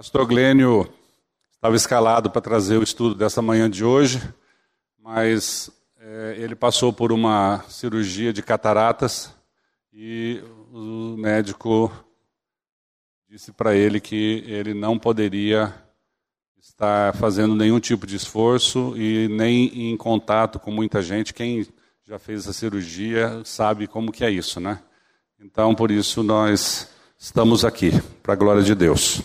Pastor Glênio estava escalado para trazer o estudo dessa manhã de hoje, mas é, ele passou por uma cirurgia de cataratas e o médico disse para ele que ele não poderia estar fazendo nenhum tipo de esforço e nem em contato com muita gente. Quem já fez a cirurgia sabe como que é isso, né? Então, por isso nós estamos aqui, para a glória de Deus.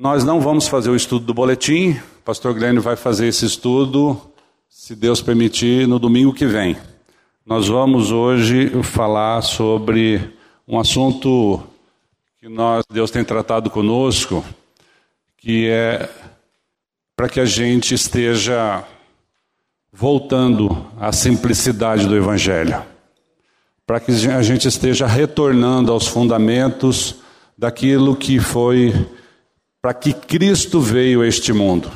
Nós não vamos fazer o estudo do boletim, o pastor Glênio vai fazer esse estudo, se Deus permitir, no domingo que vem. Nós vamos hoje falar sobre um assunto que nós, Deus tem tratado conosco, que é para que a gente esteja voltando à simplicidade do Evangelho, para que a gente esteja retornando aos fundamentos daquilo que foi para que Cristo veio a este mundo.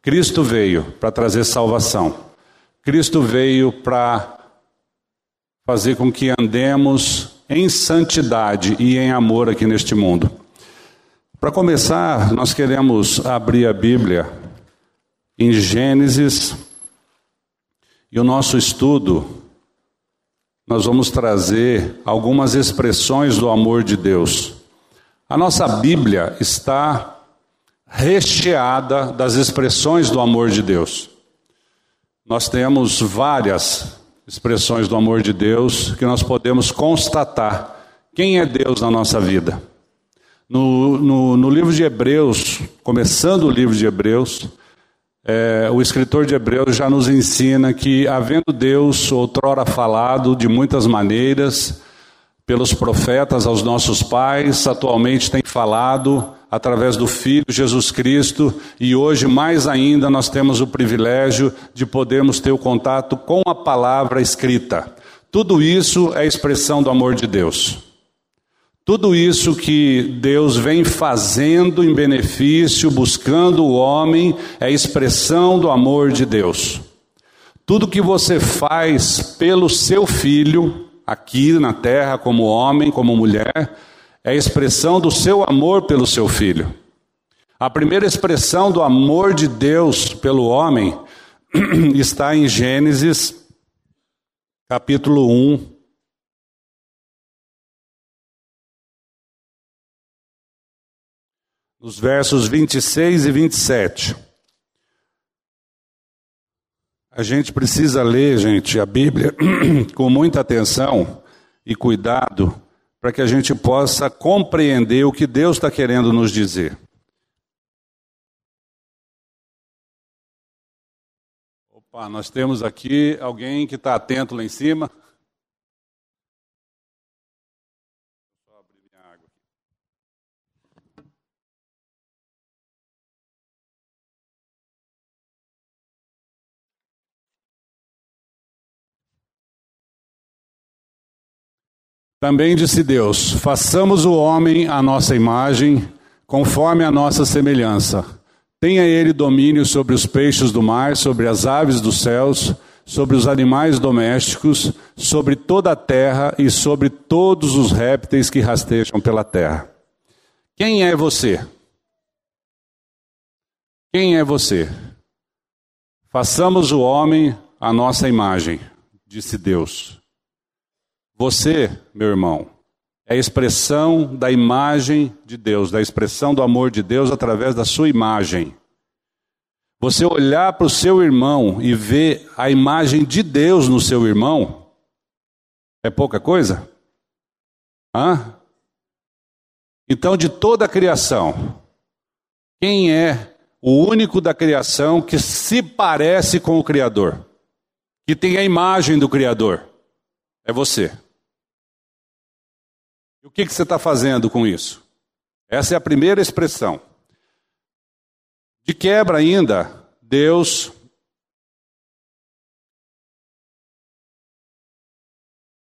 Cristo veio para trazer salvação. Cristo veio para fazer com que andemos em santidade e em amor aqui neste mundo. Para começar, nós queremos abrir a Bíblia em Gênesis e o nosso estudo, nós vamos trazer algumas expressões do amor de Deus. A nossa Bíblia está recheada das expressões do amor de Deus. Nós temos várias expressões do amor de Deus que nós podemos constatar quem é Deus na nossa vida. No, no, no livro de Hebreus, começando o livro de Hebreus, é, o escritor de Hebreus já nos ensina que, havendo Deus outrora falado de muitas maneiras, pelos profetas aos nossos pais, atualmente tem falado através do Filho Jesus Cristo, e hoje mais ainda nós temos o privilégio de podermos ter o contato com a palavra escrita. Tudo isso é expressão do amor de Deus. Tudo isso que Deus vem fazendo em benefício, buscando o homem, é expressão do amor de Deus. Tudo que você faz pelo seu filho, aqui na terra, como homem, como mulher, é a expressão do seu amor pelo seu filho. A primeira expressão do amor de Deus pelo homem está em Gênesis, capítulo 1. Nos versos 26 e 27. A gente precisa ler, gente, a Bíblia com muita atenção e cuidado para que a gente possa compreender o que Deus está querendo nos dizer. Opa, nós temos aqui alguém que está atento lá em cima. Também disse Deus: façamos o homem à nossa imagem, conforme a nossa semelhança. Tenha ele domínio sobre os peixes do mar, sobre as aves dos céus, sobre os animais domésticos, sobre toda a terra e sobre todos os répteis que rastejam pela terra. Quem é você? Quem é você? Façamos o homem à nossa imagem, disse Deus. Você, meu irmão, é a expressão da imagem de Deus, da expressão do amor de Deus através da sua imagem. Você olhar para o seu irmão e ver a imagem de Deus no seu irmão, é pouca coisa? Hã? Então, de toda a criação, quem é o único da criação que se parece com o Criador? Que tem a imagem do Criador? É você. O que, que você está fazendo com isso? Essa é a primeira expressão. De quebra ainda, Deus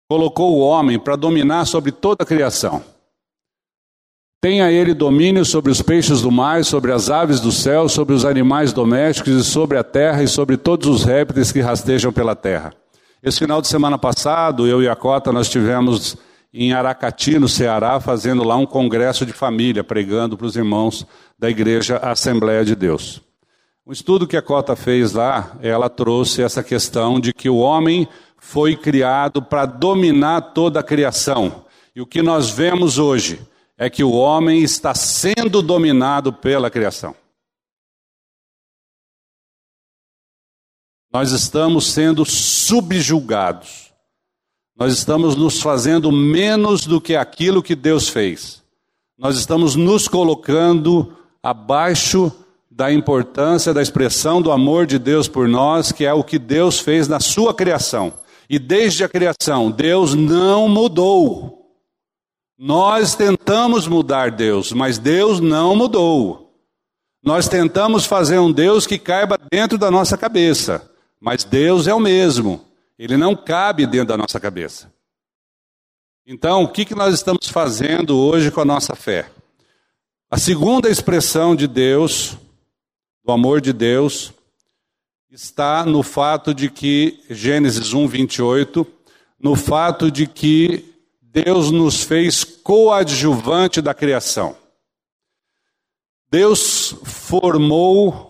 colocou o homem para dominar sobre toda a criação. Tenha ele domínio sobre os peixes do mar, sobre as aves do céu, sobre os animais domésticos e sobre a terra e sobre todos os répteis que rastejam pela terra. Esse final de semana passado, eu e a Cota, nós tivemos em Aracati, no Ceará, fazendo lá um congresso de família, pregando para os irmãos da igreja Assembleia de Deus. Um estudo que a Cota fez lá, ela trouxe essa questão de que o homem foi criado para dominar toda a criação. E o que nós vemos hoje é que o homem está sendo dominado pela criação. Nós estamos sendo subjugados. Nós estamos nos fazendo menos do que aquilo que Deus fez. Nós estamos nos colocando abaixo da importância da expressão do amor de Deus por nós, que é o que Deus fez na sua criação. E desde a criação, Deus não mudou. Nós tentamos mudar Deus, mas Deus não mudou. Nós tentamos fazer um Deus que caiba dentro da nossa cabeça. Mas Deus é o mesmo, ele não cabe dentro da nossa cabeça. Então, o que, que nós estamos fazendo hoje com a nossa fé? A segunda expressão de Deus, do amor de Deus, está no fato de que, Gênesis 1, 28, no fato de que Deus nos fez coadjuvante da criação. Deus formou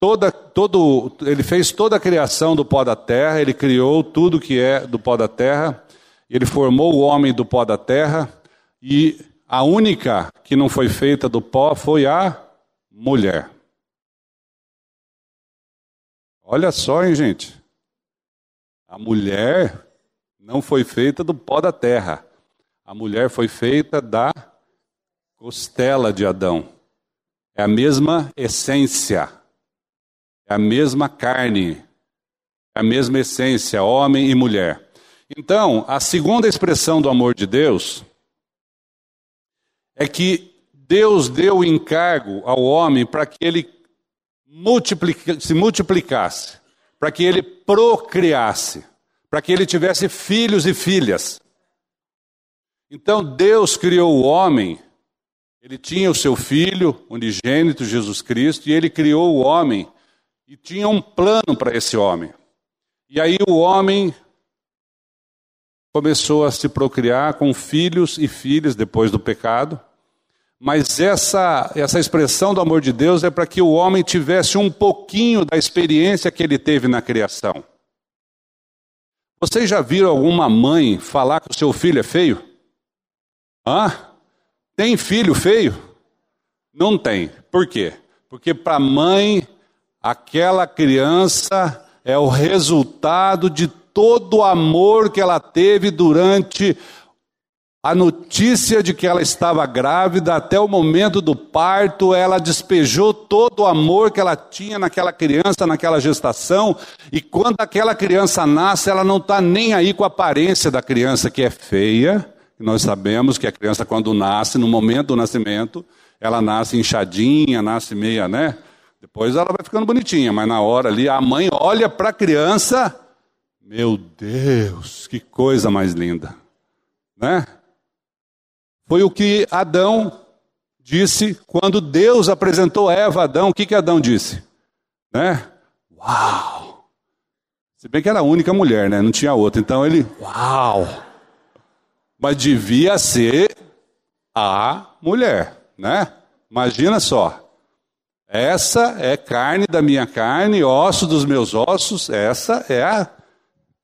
Toda, todo, ele fez toda a criação do pó da terra, ele criou tudo que é do pó da terra, ele formou o homem do pó da terra, e a única que não foi feita do pó foi a mulher. Olha só, hein, gente. A mulher não foi feita do pó da terra. A mulher foi feita da costela de Adão. É a mesma essência. É a mesma carne, é a mesma essência, homem e mulher. Então, a segunda expressão do amor de Deus é que Deus deu o encargo ao homem para que ele multiplica, se multiplicasse, para que ele procriasse, para que ele tivesse filhos e filhas. Então Deus criou o homem, ele tinha o seu filho unigênito, Jesus Cristo, e ele criou o homem e tinha um plano para esse homem. E aí o homem começou a se procriar com filhos e filhas depois do pecado. Mas essa, essa expressão do amor de Deus é para que o homem tivesse um pouquinho da experiência que ele teve na criação. Vocês já viram alguma mãe falar que o seu filho é feio? Hã? Tem filho feio? Não tem. Por quê? Porque para a mãe Aquela criança é o resultado de todo o amor que ela teve durante a notícia de que ela estava grávida, até o momento do parto, ela despejou todo o amor que ela tinha naquela criança, naquela gestação, e quando aquela criança nasce, ela não está nem aí com a aparência da criança, que é feia. Nós sabemos que a criança, quando nasce, no momento do nascimento, ela nasce inchadinha, nasce meia, né? Depois ela vai ficando bonitinha, mas na hora ali a mãe olha para a criança, meu Deus, que coisa mais linda, né? Foi o que Adão disse quando Deus apresentou Eva a Adão. O que que Adão disse? Né? Uau! Se bem que era a única mulher, né? Não tinha outra. Então ele, uau! Mas devia ser a mulher, né? Imagina só. Essa é carne da minha carne, osso dos meus ossos, essa é a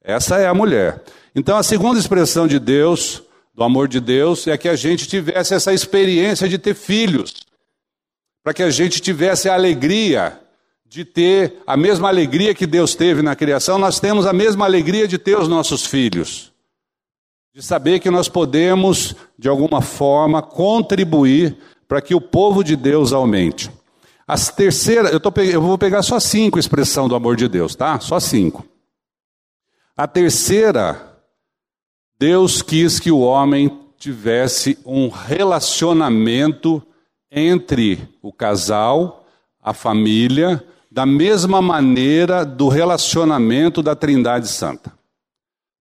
essa é a mulher. Então a segunda expressão de Deus, do amor de Deus, é que a gente tivesse essa experiência de ter filhos. Para que a gente tivesse a alegria de ter a mesma alegria que Deus teve na criação, nós temos a mesma alegria de ter os nossos filhos. De saber que nós podemos, de alguma forma, contribuir para que o povo de Deus aumente. As terceira, eu, tô, eu vou pegar só cinco expressão do amor de Deus, tá? Só cinco. A terceira, Deus quis que o homem tivesse um relacionamento entre o casal, a família, da mesma maneira do relacionamento da Trindade Santa.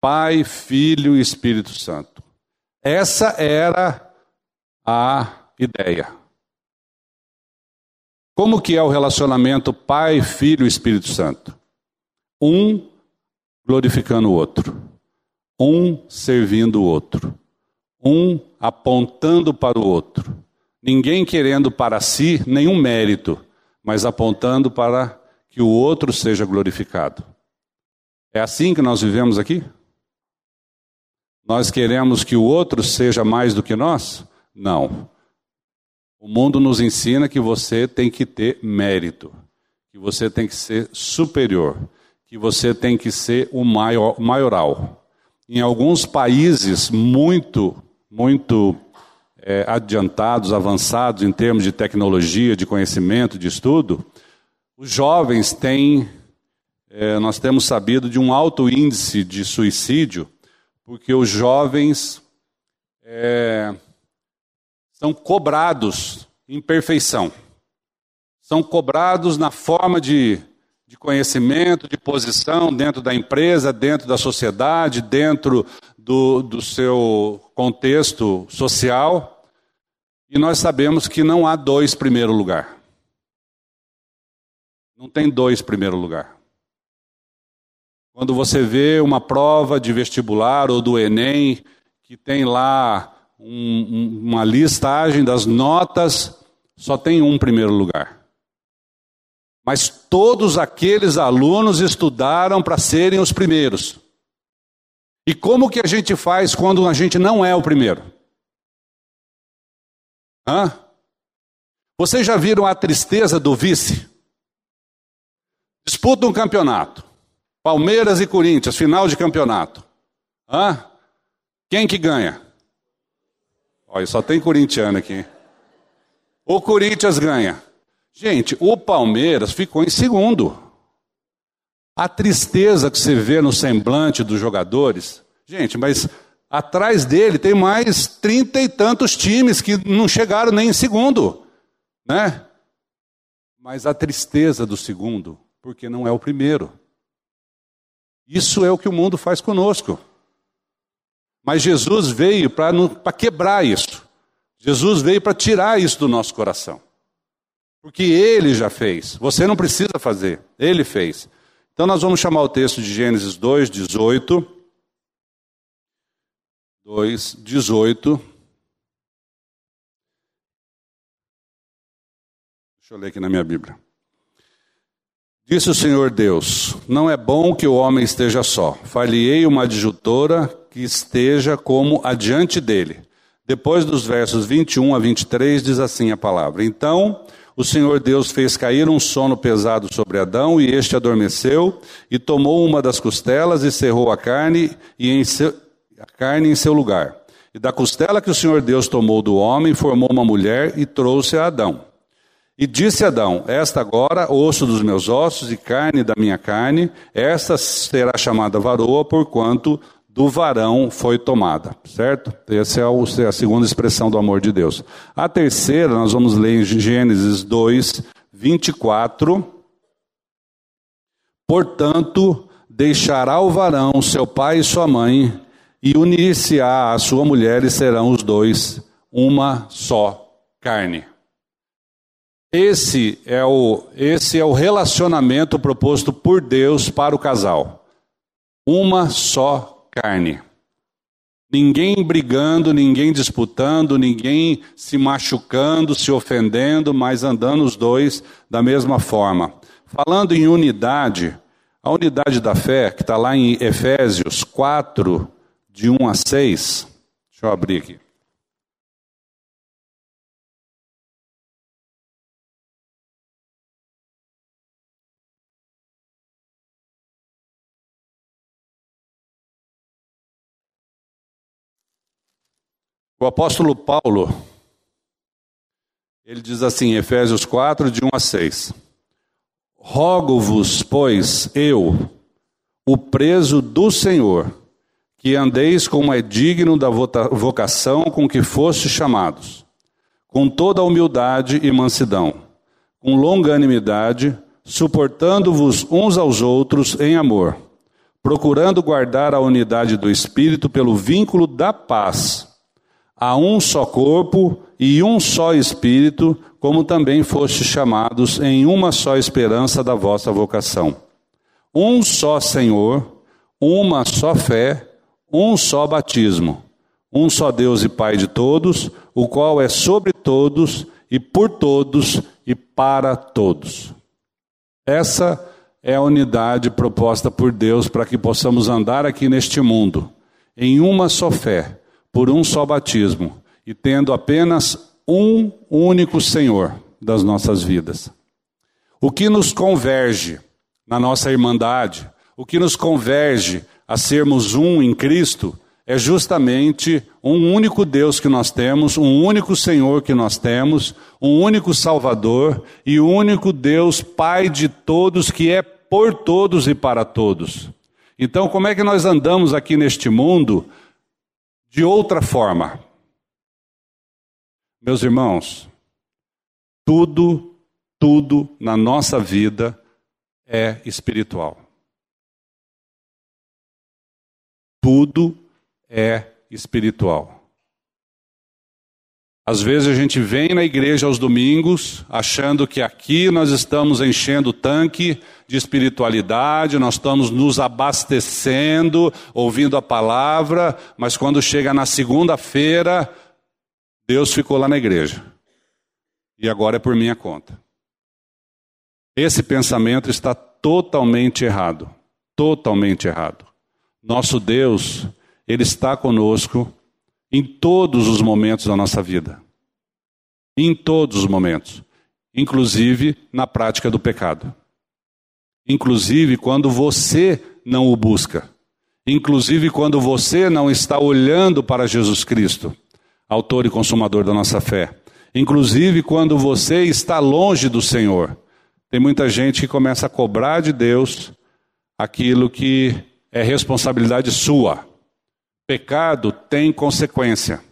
Pai, Filho e Espírito Santo. Essa era a ideia. Como que é o relacionamento Pai, Filho e Espírito Santo? Um glorificando o outro, um servindo o outro, um apontando para o outro. Ninguém querendo para si nenhum mérito, mas apontando para que o outro seja glorificado. É assim que nós vivemos aqui? Nós queremos que o outro seja mais do que nós? Não. O mundo nos ensina que você tem que ter mérito, que você tem que ser superior, que você tem que ser o maior, maioral. Em alguns países muito, muito é, adiantados, avançados em termos de tecnologia, de conhecimento, de estudo, os jovens têm, é, nós temos sabido de um alto índice de suicídio, porque os jovens é, são cobrados em perfeição. São cobrados na forma de, de conhecimento, de posição dentro da empresa, dentro da sociedade, dentro do, do seu contexto social. E nós sabemos que não há dois primeiro lugar. Não tem dois primeiro lugar. Quando você vê uma prova de vestibular ou do Enem, que tem lá um, uma listagem das notas, só tem um primeiro lugar. Mas todos aqueles alunos estudaram para serem os primeiros. E como que a gente faz quando a gente não é o primeiro? Hã? Vocês já viram a tristeza do vice? Disputa um campeonato. Palmeiras e Corinthians, final de campeonato. Hã? Quem que ganha? Olha, só tem corintiano aqui. O Corinthians ganha. Gente, o Palmeiras ficou em segundo. A tristeza que você vê no semblante dos jogadores. Gente, mas atrás dele tem mais trinta e tantos times que não chegaram nem em segundo, né? Mas a tristeza do segundo, porque não é o primeiro. Isso é o que o mundo faz conosco. Mas Jesus veio para quebrar isso. Jesus veio para tirar isso do nosso coração. Porque ele já fez. Você não precisa fazer. Ele fez. Então nós vamos chamar o texto de Gênesis 2, 18. 2, 18. Deixa eu ler aqui na minha Bíblia. Disse o Senhor Deus: Não é bom que o homem esteja só. Falhei uma adjutora que esteja como adiante dele. Depois dos versos 21 a 23 diz assim a palavra: Então o Senhor Deus fez cair um sono pesado sobre Adão, e este adormeceu, e tomou uma das costelas e cerrou a carne, e em seu, a carne em seu lugar. E da costela que o Senhor Deus tomou do homem, formou uma mulher e trouxe a Adão. E disse Adão: Esta agora, osso dos meus ossos e carne da minha carne, esta será chamada varoa, porquanto do varão foi tomada, certo? Essa é a segunda expressão do amor de Deus. A terceira, nós vamos ler em Gênesis 2, 24. Portanto, deixará o varão seu pai e sua mãe, e unir-se-á a sua mulher, e serão os dois uma só carne. Esse é o, esse é o relacionamento proposto por Deus para o casal. Uma só carne. Ninguém brigando, ninguém disputando, ninguém se machucando, se ofendendo, mas andando os dois da mesma forma. Falando em unidade, a unidade da fé, que está lá em Efésios 4, de 1 a 6. Deixa eu abrir aqui. O apóstolo Paulo, ele diz assim, em Efésios 4, de 1 a 6: Rogo-vos, pois, eu, o preso do Senhor, que andeis como é digno da vocação com que fostes chamados, com toda humildade e mansidão, com longanimidade, suportando-vos uns aos outros em amor, procurando guardar a unidade do Espírito pelo vínculo da paz. Há um só corpo e um só Espírito, como também fostes chamados em uma só esperança da vossa vocação. Um só Senhor, uma só fé, um só batismo, um só Deus e Pai de todos, o qual é sobre todos e por todos e para todos. Essa é a unidade proposta por Deus para que possamos andar aqui neste mundo, em uma só fé, por um só batismo e tendo apenas um único Senhor das nossas vidas. O que nos converge na nossa irmandade, o que nos converge a sermos um em Cristo, é justamente um único Deus que nós temos, um único Senhor que nós temos, um único Salvador e um único Deus, Pai de todos, que é por todos e para todos. Então, como é que nós andamos aqui neste mundo de outra forma? Meus irmãos, tudo, tudo na nossa vida é espiritual. Tudo é espiritual. Às vezes a gente vem na igreja aos domingos achando que aqui nós estamos enchendo o tanque de espiritualidade, nós estamos nos abastecendo, ouvindo a palavra, mas quando chega na segunda-feira, Deus ficou lá na igreja. E agora é por minha conta. Esse pensamento está totalmente errado. Totalmente errado. Nosso Deus ele está conosco em todos os momentos da nossa vida. Em todos os momentos. Inclusive na prática do pecado. Inclusive quando você não o busca. Inclusive quando você não está olhando para Jesus Cristo, autor e consumador da nossa fé. Inclusive quando você está longe do Senhor. Tem muita gente que começa a cobrar de Deus aquilo que é responsabilidade sua. Pecado tem consequência.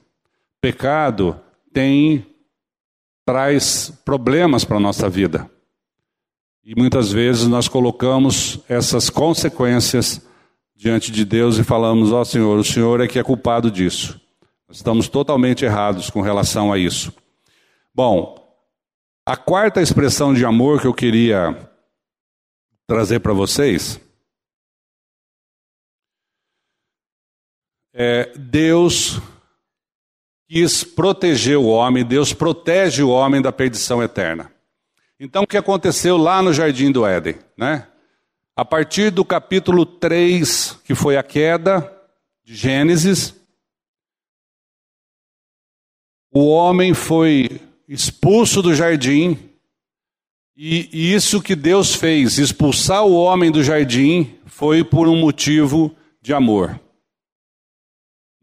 Pecado tem traz problemas para a nossa vida. E muitas vezes nós colocamos essas consequências diante de Deus e falamos: Ó oh, Senhor, o Senhor é que é culpado disso. Estamos totalmente errados com relação a isso. Bom, a quarta expressão de amor que eu queria trazer para vocês é, Deus quis proteger o homem, Deus protege o homem da perdição eterna. Então, o que aconteceu lá no jardim do Éden? Né? A partir do capítulo 3, que foi a queda de Gênesis, o homem foi expulso do jardim, e, e isso que Deus fez, expulsar o homem do jardim, foi por um motivo de amor.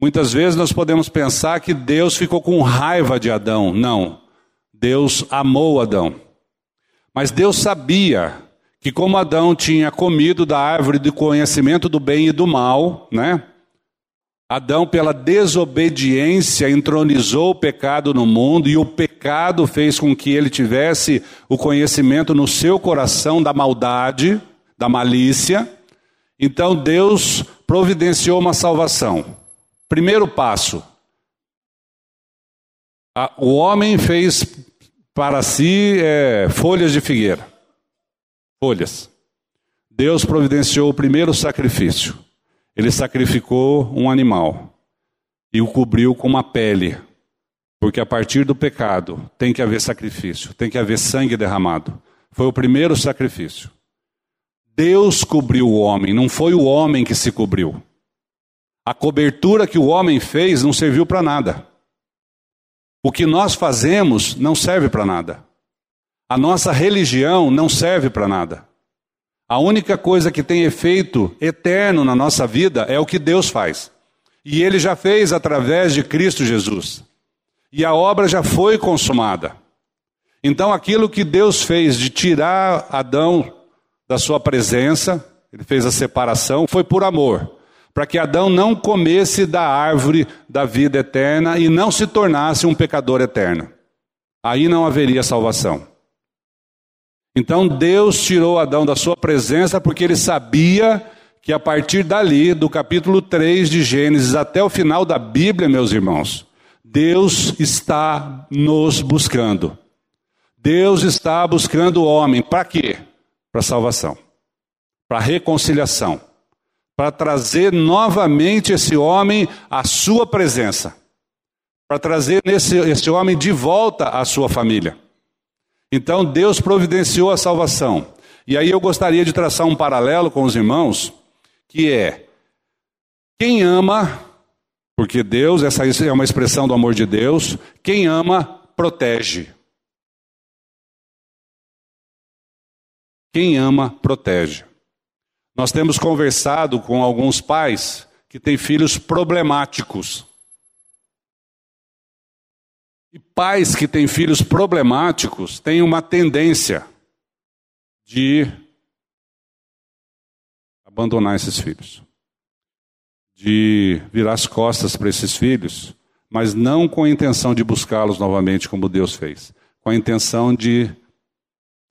Muitas vezes nós podemos pensar que Deus ficou com raiva de Adão. Não. Deus amou Adão. Mas Deus sabia que como Adão tinha comido da árvore do conhecimento do bem e do mal, né? Adão, pela desobediência, entronizou o pecado no mundo e o pecado fez com que ele tivesse o conhecimento no seu coração da maldade, da malícia. Então Deus providenciou uma salvação. Primeiro passo: o homem fez para si é, folhas de figueira. Folhas. Deus providenciou o primeiro sacrifício. Ele sacrificou um animal e o cobriu com uma pele. Porque a partir do pecado tem que haver sacrifício, tem que haver sangue derramado. Foi o primeiro sacrifício. Deus cobriu o homem, não foi o homem que se cobriu. A cobertura que o homem fez não serviu para nada. O que nós fazemos não serve para nada. A nossa religião não serve para nada. A única coisa que tem efeito eterno na nossa vida é o que Deus faz. E Ele já fez através de Cristo Jesus. E a obra já foi consumada. Então, aquilo que Deus fez de tirar Adão da sua presença, Ele fez a separação, foi por amor para que Adão não comesse da árvore da vida eterna e não se tornasse um pecador eterno. Aí não haveria salvação. Então Deus tirou Adão da sua presença porque ele sabia que a partir dali, do capítulo 3 de Gênesis até o final da Bíblia, meus irmãos, Deus está nos buscando. Deus está buscando o homem para quê? Para salvação, para reconciliação para trazer novamente esse homem à sua presença, para trazer esse, esse homem de volta à sua família. Então Deus providenciou a salvação. E aí eu gostaria de traçar um paralelo com os irmãos, que é quem ama, porque Deus, essa é uma expressão do amor de Deus, quem ama protege. Quem ama protege. Nós temos conversado com alguns pais que têm filhos problemáticos. E pais que têm filhos problemáticos têm uma tendência de abandonar esses filhos, de virar as costas para esses filhos, mas não com a intenção de buscá-los novamente como Deus fez, com a intenção de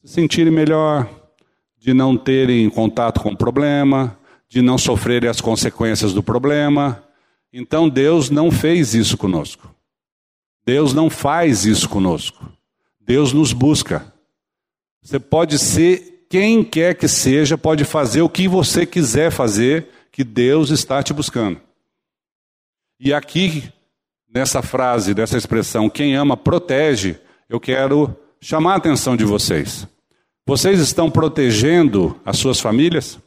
se sentirem melhor, de não terem contato com o problema, de não sofrerem as consequências do problema. Então Deus não fez isso conosco. Deus não faz isso conosco. Deus nos busca. Você pode ser quem quer que seja, pode fazer o que você quiser fazer, que Deus está te buscando. E aqui, nessa frase, nessa expressão, quem ama protege, eu quero chamar a atenção de vocês. Vocês estão protegendo as suas famílias?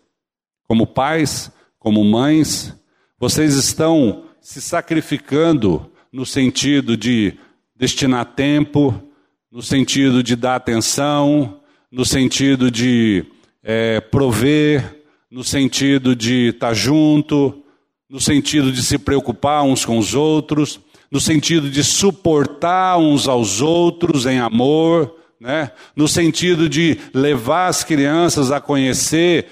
Como pais, como mães? Vocês estão se sacrificando no sentido de destinar tempo, no sentido de dar atenção, no sentido de é, prover, no sentido de estar junto, no sentido de se preocupar uns com os outros, no sentido de suportar uns aos outros em amor, né? no sentido de levar as crianças a conhecer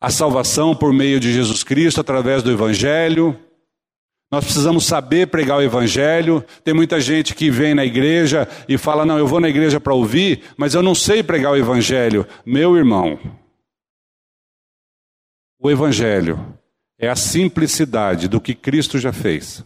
a salvação por meio de Jesus Cristo através do Evangelho. Nós precisamos saber pregar o Evangelho. Tem muita gente que vem na igreja e fala: Não, eu vou na igreja para ouvir, mas eu não sei pregar o Evangelho. Meu irmão, o Evangelho é a simplicidade do que Cristo já fez.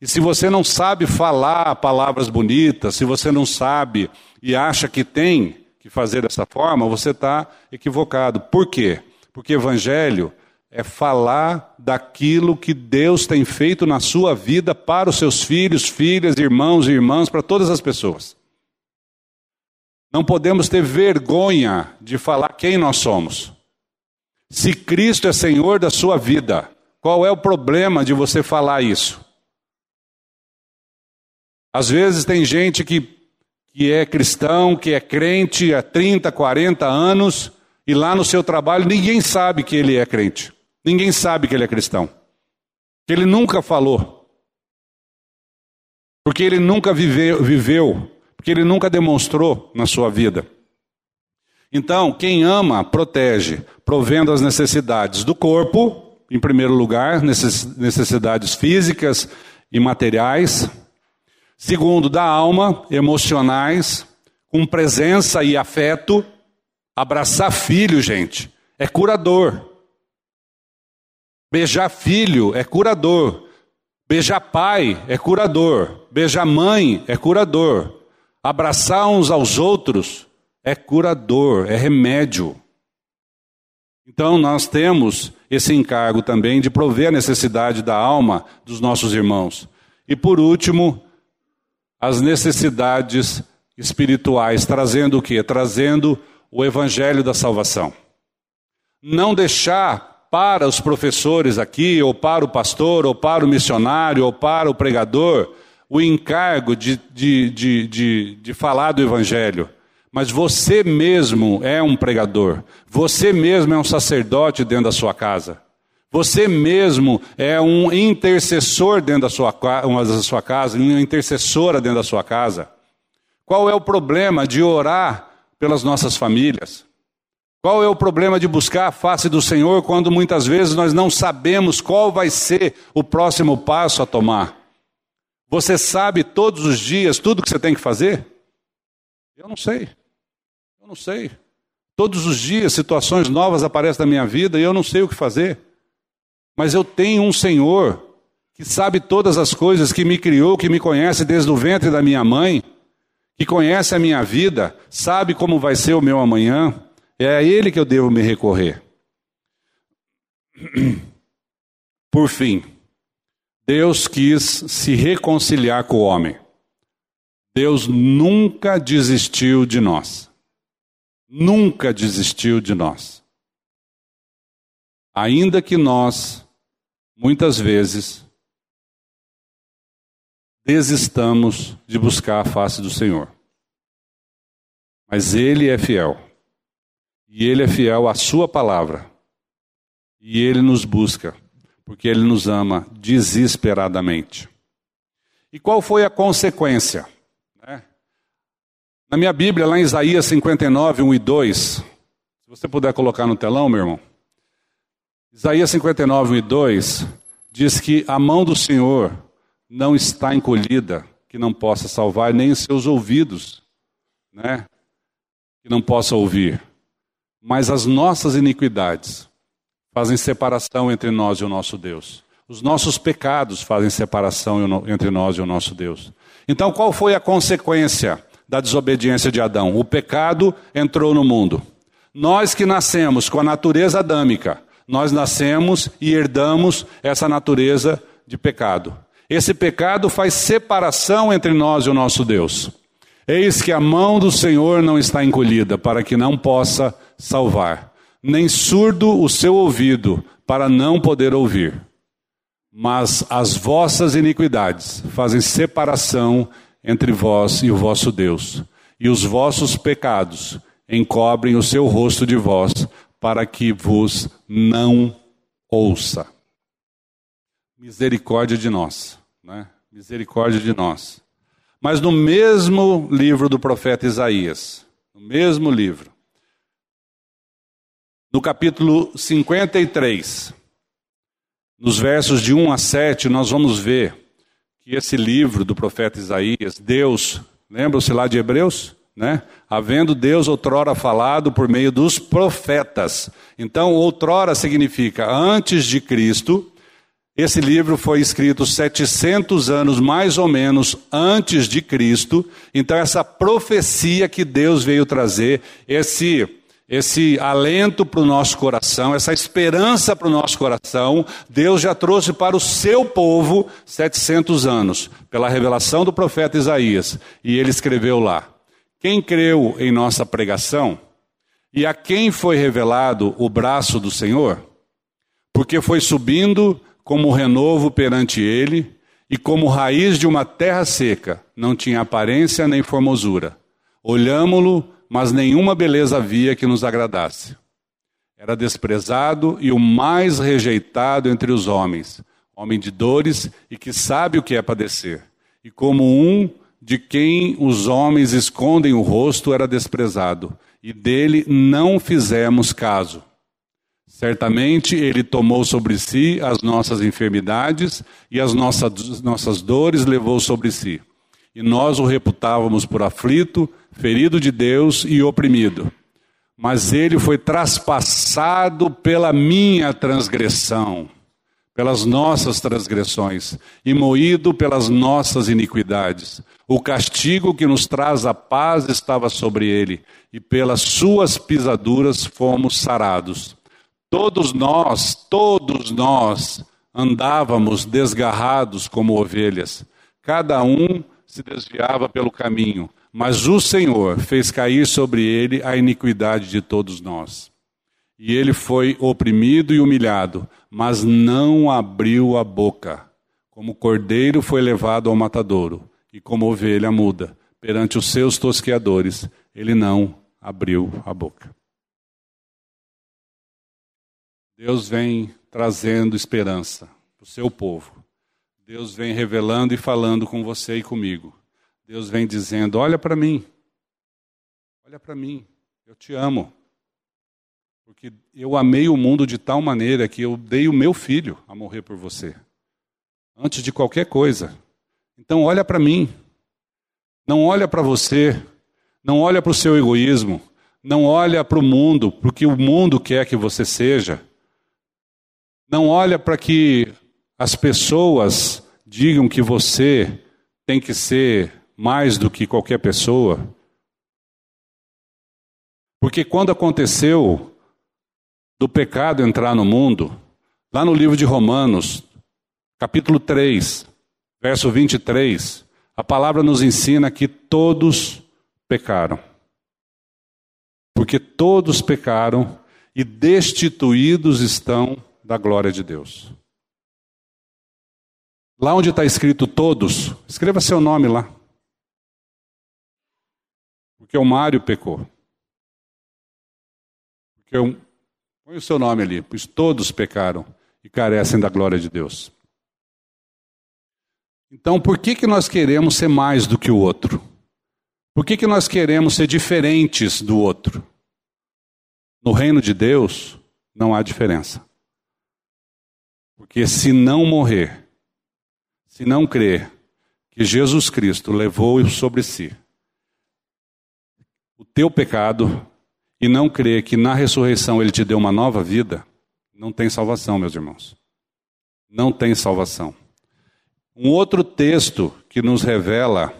E se você não sabe falar palavras bonitas, se você não sabe e acha que tem que fazer dessa forma, você está equivocado. Por quê? Porque Evangelho é falar daquilo que Deus tem feito na sua vida para os seus filhos, filhas, irmãos e irmãs, para todas as pessoas. Não podemos ter vergonha de falar quem nós somos. Se Cristo é Senhor da sua vida, qual é o problema de você falar isso? Às vezes tem gente que, que é cristão, que é crente há 30, 40 anos, e lá no seu trabalho ninguém sabe que ele é crente. Ninguém sabe que ele é cristão. Que ele nunca falou. Porque ele nunca viveu, viveu, porque ele nunca demonstrou na sua vida. Então, quem ama, protege, provendo as necessidades do corpo, em primeiro lugar, necessidades físicas e materiais. Segundo, da alma, emocionais, com presença e afeto. Abraçar filho, gente, é curador. Beijar filho é curador. Beijar pai é curador. Beijar mãe é curador. Abraçar uns aos outros é curador, é remédio. Então nós temos esse encargo também de prover a necessidade da alma dos nossos irmãos. E por último, as necessidades espirituais, trazendo o quê? Trazendo o evangelho da salvação. Não deixar para os professores aqui, ou para o pastor, ou para o missionário, ou para o pregador, o encargo de, de, de, de, de falar do Evangelho. Mas você mesmo é um pregador, você mesmo é um sacerdote dentro da sua casa. Você mesmo é um intercessor dentro da sua, da sua casa, uma intercessora dentro da sua casa. Qual é o problema de orar pelas nossas famílias? Qual é o problema de buscar a face do Senhor quando muitas vezes nós não sabemos qual vai ser o próximo passo a tomar? Você sabe todos os dias tudo que você tem que fazer? Eu não sei. Eu não sei. Todos os dias situações novas aparecem na minha vida e eu não sei o que fazer. Mas eu tenho um Senhor que sabe todas as coisas, que me criou, que me conhece desde o ventre da minha mãe, que conhece a minha vida, sabe como vai ser o meu amanhã. É a Ele que eu devo me recorrer. Por fim, Deus quis se reconciliar com o homem. Deus nunca desistiu de nós. Nunca desistiu de nós. Ainda que nós, muitas vezes, desistamos de buscar a face do Senhor. Mas Ele é fiel. E Ele é fiel à Sua palavra. E Ele nos busca, porque Ele nos ama desesperadamente. E qual foi a consequência? Né? Na minha Bíblia, lá em Isaías 59, 1 e 2, se você puder colocar no telão, meu irmão. Isaías 59, 1 e 2 diz que a mão do Senhor não está encolhida, que não possa salvar, nem os seus ouvidos, né? que não possa ouvir. Mas as nossas iniquidades fazem separação entre nós e o nosso Deus. Os nossos pecados fazem separação entre nós e o nosso Deus. Então, qual foi a consequência da desobediência de Adão? O pecado entrou no mundo. Nós que nascemos com a natureza adâmica, nós nascemos e herdamos essa natureza de pecado. Esse pecado faz separação entre nós e o nosso Deus. Eis que a mão do Senhor não está encolhida para que não possa salvar, nem surdo o seu ouvido para não poder ouvir. Mas as vossas iniquidades fazem separação entre vós e o vosso Deus, e os vossos pecados encobrem o seu rosto de vós, para que vos não ouça. Misericórdia de nós, né? Misericórdia de nós. Mas no mesmo livro do profeta Isaías, no mesmo livro, no capítulo 53, nos versos de 1 a 7, nós vamos ver que esse livro do profeta Isaías, Deus, lembram-se lá de Hebreus? Né? Havendo Deus outrora falado por meio dos profetas. Então, outrora significa antes de Cristo. Esse livro foi escrito 700 anos mais ou menos antes de Cristo. Então, essa profecia que Deus veio trazer, esse esse alento para o nosso coração, essa esperança para o nosso coração, Deus já trouxe para o seu povo 700 anos, pela revelação do profeta Isaías. E ele escreveu lá: quem creu em nossa pregação e a quem foi revelado o braço do Senhor? Porque foi subindo como renovo perante ele e como raiz de uma terra seca, não tinha aparência nem formosura. Olhámo-lo, mas nenhuma beleza havia que nos agradasse. Era desprezado e o mais rejeitado entre os homens, homem de dores e que sabe o que é padecer. E como um de quem os homens escondem o rosto era desprezado, e dele não fizemos caso. Certamente ele tomou sobre si as nossas enfermidades e as nossas, nossas dores levou sobre si. E nós o reputávamos por aflito, ferido de Deus e oprimido. Mas ele foi traspassado pela minha transgressão pelas nossas transgressões e moído pelas nossas iniquidades. O castigo que nos traz a paz estava sobre ele, e pelas suas pisaduras fomos sarados. Todos nós, todos nós andávamos desgarrados como ovelhas, cada um se desviava pelo caminho, mas o Senhor fez cair sobre ele a iniquidade de todos nós. E ele foi oprimido e humilhado, mas não abriu a boca. Como cordeiro foi levado ao matadouro, e como ovelha muda, perante os seus tosqueadores, ele não abriu a boca. Deus vem trazendo esperança para o seu povo. Deus vem revelando e falando com você e comigo. Deus vem dizendo: Olha para mim, olha para mim, eu te amo. Eu amei o mundo de tal maneira que eu dei o meu filho a morrer por você. Antes de qualquer coisa. Então olha para mim. Não olha para você. Não olha para o seu egoísmo. Não olha para o mundo, porque o mundo quer que você seja. Não olha para que as pessoas digam que você tem que ser mais do que qualquer pessoa. Porque quando aconteceu do pecado entrar no mundo, Lá no livro de Romanos, capítulo 3, verso 23, a palavra nos ensina que todos pecaram. Porque todos pecaram e destituídos estão da glória de Deus. Lá onde está escrito todos, escreva seu nome lá. Porque o Mário pecou. Porque eu... Põe o seu nome ali, pois todos pecaram e carecem da glória de Deus. Então, por que, que nós queremos ser mais do que o outro? Por que, que nós queremos ser diferentes do outro? No reino de Deus, não há diferença. Porque se não morrer, se não crer que Jesus Cristo levou sobre si o teu pecado e não crer que na ressurreição ele te deu uma nova vida, não tem salvação, meus irmãos. Não tem salvação. Um outro texto que nos revela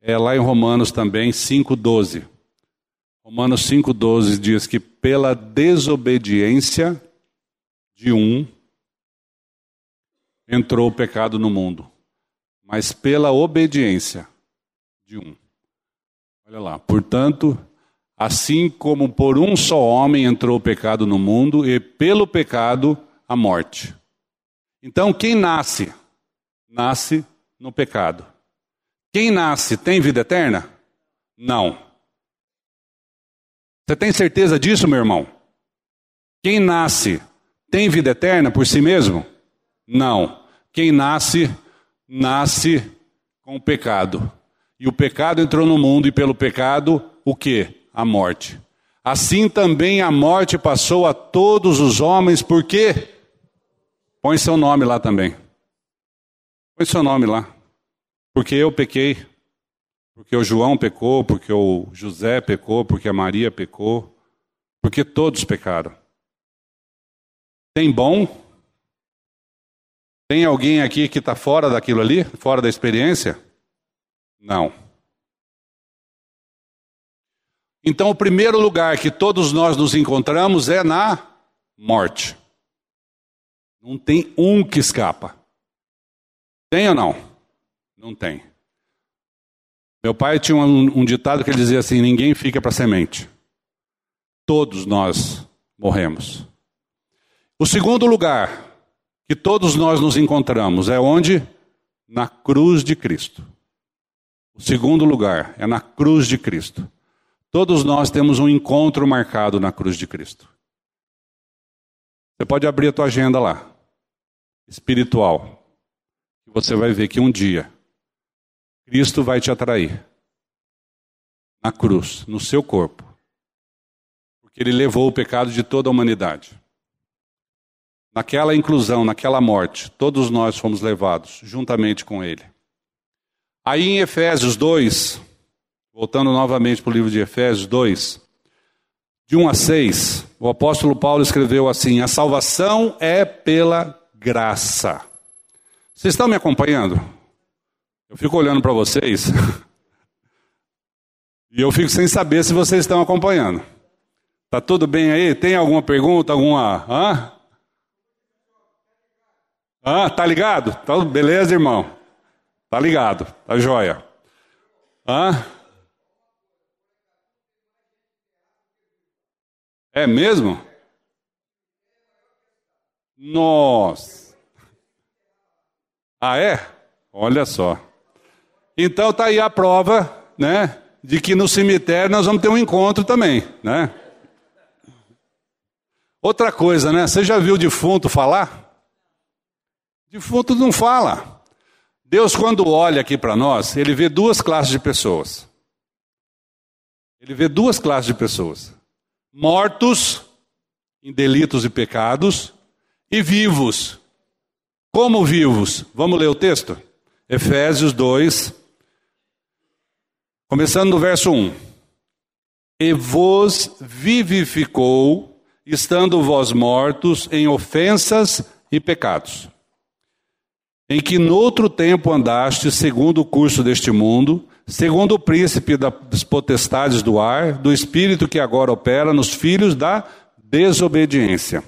é lá em Romanos também 5:12. Romanos 5:12 diz que pela desobediência de um entrou o pecado no mundo, mas pela obediência de um. Olha lá, portanto, assim como por um só homem entrou o pecado no mundo e pelo pecado a morte. Então, quem nasce? Nasce no pecado. Quem nasce tem vida eterna? Não. Você tem certeza disso, meu irmão? Quem nasce tem vida eterna por si mesmo? Não. Quem nasce, nasce com o pecado. E o pecado entrou no mundo, e pelo pecado, o que? A morte. Assim também a morte passou a todos os homens, por quê? Põe seu nome lá também. Põe seu nome lá. Porque eu pequei. Porque o João pecou, porque o José pecou, porque a Maria pecou. Porque todos pecaram. Tem bom? Tem alguém aqui que está fora daquilo ali? Fora da experiência? Não. Então, o primeiro lugar que todos nós nos encontramos é na morte. Não tem um que escapa. Tem ou não? Não tem. Meu pai tinha um, um ditado que ele dizia assim: ninguém fica para semente. Todos nós morremos. O segundo lugar que todos nós nos encontramos é onde? Na cruz de Cristo. O segundo lugar é na cruz de Cristo. Todos nós temos um encontro marcado na cruz de Cristo. Você pode abrir a tua agenda lá, espiritual. E você vai ver que um dia Cristo vai te atrair na cruz, no seu corpo. Porque ele levou o pecado de toda a humanidade. Naquela inclusão, naquela morte, todos nós fomos levados juntamente com ele. Aí em Efésios 2, voltando novamente para o livro de Efésios 2, de 1 a 6, o apóstolo Paulo escreveu assim: A salvação é pela graça. Vocês estão me acompanhando? Eu fico olhando para vocês e eu fico sem saber se vocês estão acompanhando. Tá tudo bem aí? Tem alguma pergunta, alguma? Hã? Tá ligado? Tá, beleza, irmão? Tá ligado? Tá joia? Hã? É mesmo? Nossa. Ah, é? Olha só. Então tá aí a prova, né, de que no cemitério nós vamos ter um encontro também, né? Outra coisa, né? Você já viu o defunto falar? Defunto não fala. Deus, quando olha aqui para nós, ele vê duas classes de pessoas. Ele vê duas classes de pessoas mortos em delitos e pecados e vivos. Como vivos? Vamos ler o texto? Efésios 2, começando no verso 1. E vos vivificou, estando vós mortos em ofensas e pecados, em que noutro tempo andaste segundo o curso deste mundo, segundo o príncipe das potestades do ar, do espírito que agora opera nos filhos da desobediência,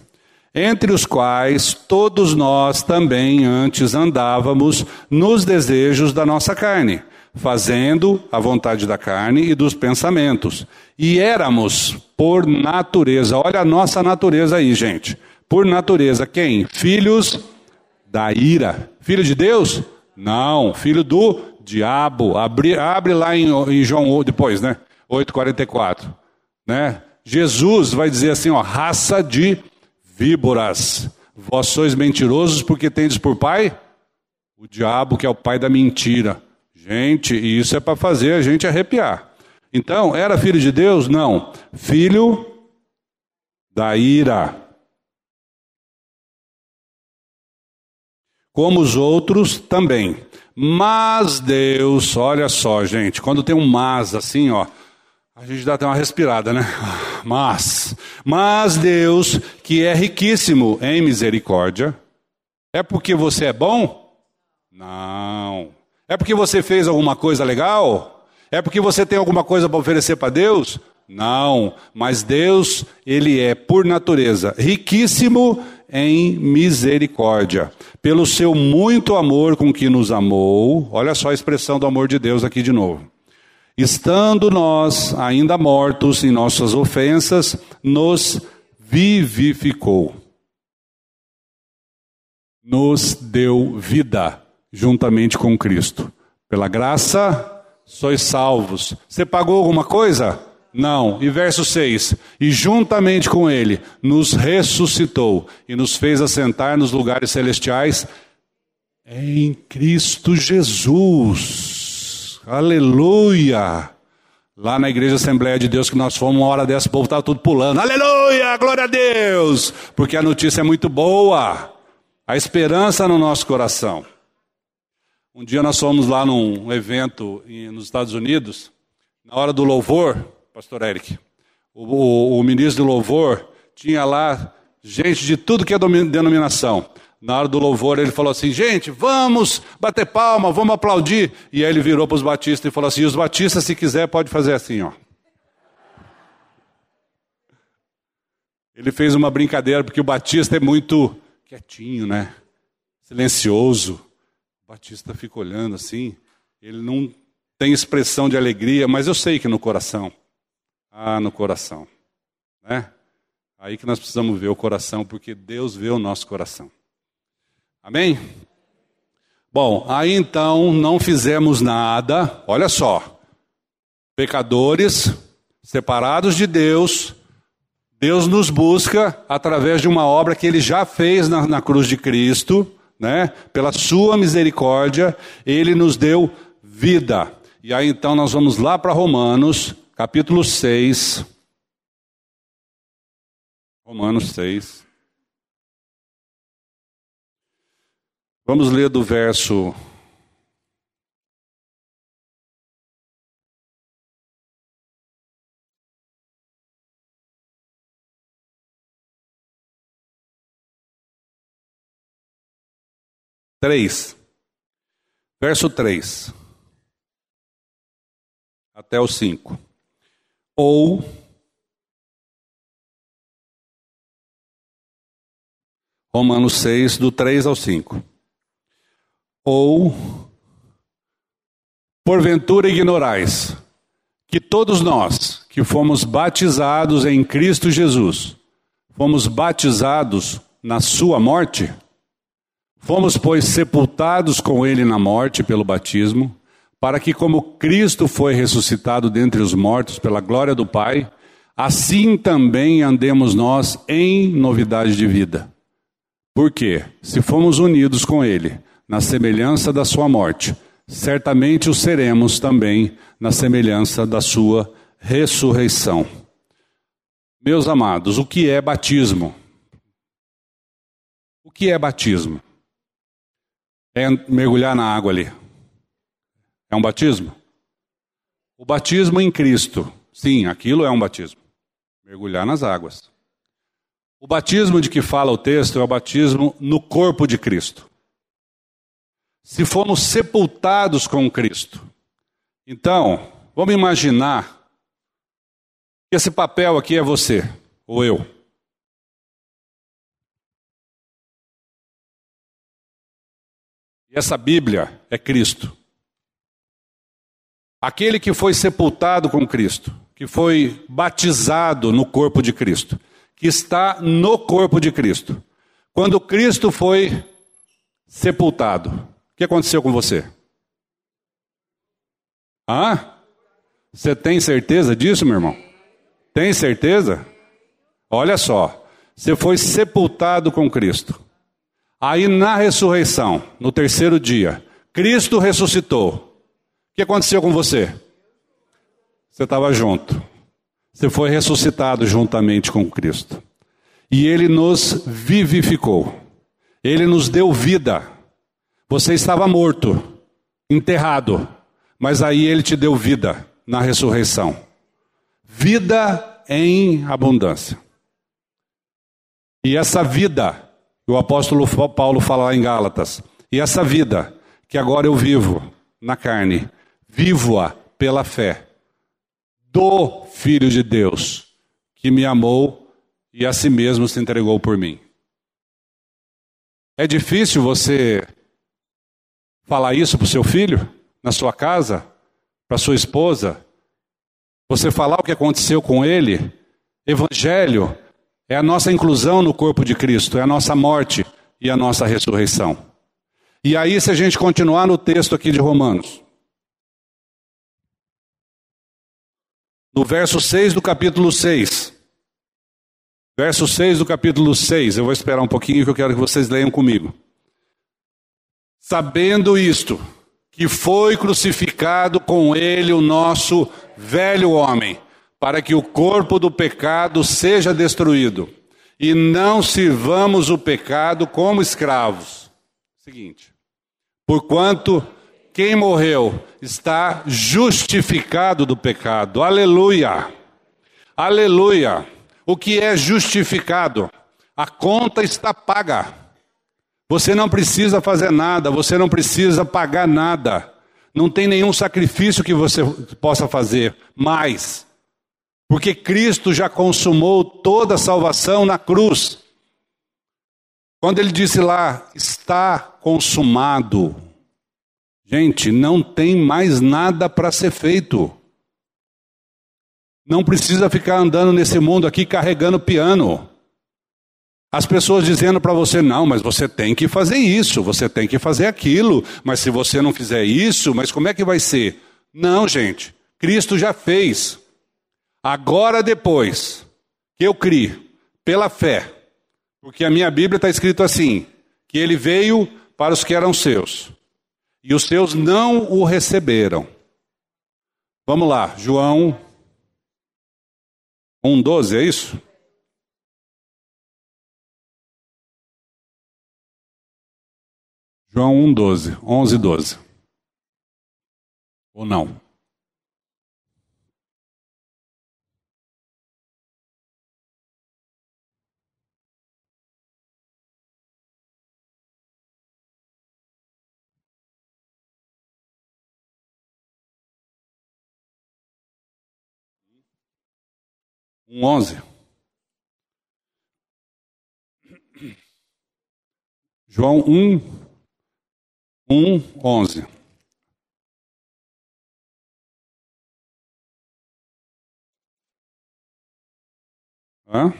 entre os quais todos nós também antes andávamos nos desejos da nossa carne, fazendo a vontade da carne e dos pensamentos. E éramos, por natureza, olha a nossa natureza aí, gente. Por natureza, quem? Filhos da ira. Filho de Deus? Não, filho do diabo. Abre, abre lá em, em João, depois, né? 8,44. Né? Jesus vai dizer assim, ó, raça de víboras. Vós sois mentirosos porque tendes por pai o diabo, que é o pai da mentira. Gente, isso é para fazer a gente arrepiar. Então, era filho de Deus? Não. Filho da ira. Como os outros também. Mas Deus, olha só, gente, quando tem um mas assim, ó, a gente dá até uma respirada, né? Mas, mas Deus, que é riquíssimo em misericórdia, é porque você é bom? Não. É porque você fez alguma coisa legal? É porque você tem alguma coisa para oferecer para Deus? Não. Mas Deus, Ele é, por natureza, riquíssimo em misericórdia. Pelo seu muito amor com que nos amou, olha só a expressão do amor de Deus aqui de novo estando nós ainda mortos em nossas ofensas, nos vivificou. Nos deu vida juntamente com Cristo. Pela graça sois salvos. Você pagou alguma coisa? Não. E verso 6: E juntamente com Ele nos ressuscitou e nos fez assentar nos lugares celestiais em Cristo Jesus Aleluia! Lá na igreja Assembleia de Deus que nós fomos, uma hora dessa, o povo estava tudo pulando. Aleluia! Glória a Deus! Porque a notícia é muito boa. A esperança no nosso coração. Um dia nós fomos lá num evento nos Estados Unidos, na hora do louvor, pastor Eric, o, o, o ministro do louvor tinha lá gente de tudo que é denominação na hora do louvor, ele falou assim: gente, vamos bater palma, vamos aplaudir. E aí ele virou para os batistas e falou assim: os batistas, se quiser, pode fazer assim, ó. Ele fez uma brincadeira, porque o batista é muito quietinho, né? Silencioso. O batista fica olhando assim, ele não tem expressão de alegria, mas eu sei que no coração. Ah, no coração. Né? Aí que nós precisamos ver o coração, porque Deus vê o nosso coração. Amém? Bom, aí então não fizemos nada, olha só, pecadores, separados de Deus, Deus nos busca através de uma obra que Ele já fez na, na cruz de Cristo, né? Pela Sua misericórdia, Ele nos deu vida. E aí então nós vamos lá para Romanos, capítulo 6. Romanos 6. Vamos ler do verso três, verso três até o cinco. Ou Romanos 6, do 3 ao 5. Ou, porventura ignorais, que todos nós que fomos batizados em Cristo Jesus, fomos batizados na Sua morte? Fomos, pois, sepultados com Ele na morte pelo batismo, para que, como Cristo foi ressuscitado dentre os mortos pela glória do Pai, assim também andemos nós em novidade de vida. Porque, se fomos unidos com Ele, na semelhança da sua morte, certamente o seremos também na semelhança da sua ressurreição. Meus amados, o que é batismo? O que é batismo? É mergulhar na água ali. É um batismo? O batismo em Cristo. Sim, aquilo é um batismo. Mergulhar nas águas. O batismo de que fala o texto é o batismo no corpo de Cristo. Se fomos sepultados com Cristo. Então, vamos imaginar que esse papel aqui é você ou eu. E essa Bíblia é Cristo. Aquele que foi sepultado com Cristo, que foi batizado no corpo de Cristo, que está no corpo de Cristo. Quando Cristo foi sepultado, o que aconteceu com você? Ah? Você tem certeza disso, meu irmão? Tem certeza? Olha só, você foi sepultado com Cristo. Aí na ressurreição, no terceiro dia, Cristo ressuscitou. O que aconteceu com você? Você estava junto. Você foi ressuscitado juntamente com Cristo. E Ele nos vivificou. Ele nos deu vida. Você estava morto, enterrado, mas aí Ele te deu vida na ressurreição. Vida em abundância. E essa vida, o apóstolo Paulo fala lá em Gálatas, e essa vida que agora eu vivo na carne, vivo-a pela fé do Filho de Deus, que me amou e a si mesmo se entregou por mim. É difícil você falar isso para o seu filho, na sua casa, para sua esposa, você falar o que aconteceu com ele. Evangelho é a nossa inclusão no corpo de Cristo, é a nossa morte e a nossa ressurreição. E aí, se a gente continuar no texto aqui de Romanos, no verso 6 do capítulo 6. Verso 6 do capítulo 6. Eu vou esperar um pouquinho que eu quero que vocês leiam comigo. Sabendo isto, que foi crucificado com ele o nosso velho homem, para que o corpo do pecado seja destruído, e não sirvamos o pecado como escravos. Seguinte. Porquanto quem morreu está justificado do pecado. Aleluia! Aleluia! O que é justificado? A conta está paga. Você não precisa fazer nada, você não precisa pagar nada. Não tem nenhum sacrifício que você possa fazer mais. Porque Cristo já consumou toda a salvação na cruz. Quando ele disse lá, está consumado. Gente, não tem mais nada para ser feito. Não precisa ficar andando nesse mundo aqui carregando piano. As pessoas dizendo para você, não, mas você tem que fazer isso, você tem que fazer aquilo, mas se você não fizer isso, mas como é que vai ser? Não, gente, Cristo já fez. Agora, depois que eu crio, pela fé, porque a minha Bíblia está escrito assim: que ele veio para os que eram seus, e os seus não o receberam. Vamos lá, João 1,12, é isso? João 1,12, 11, 12. Ou não? Um onze. João um, um, onze. Hã?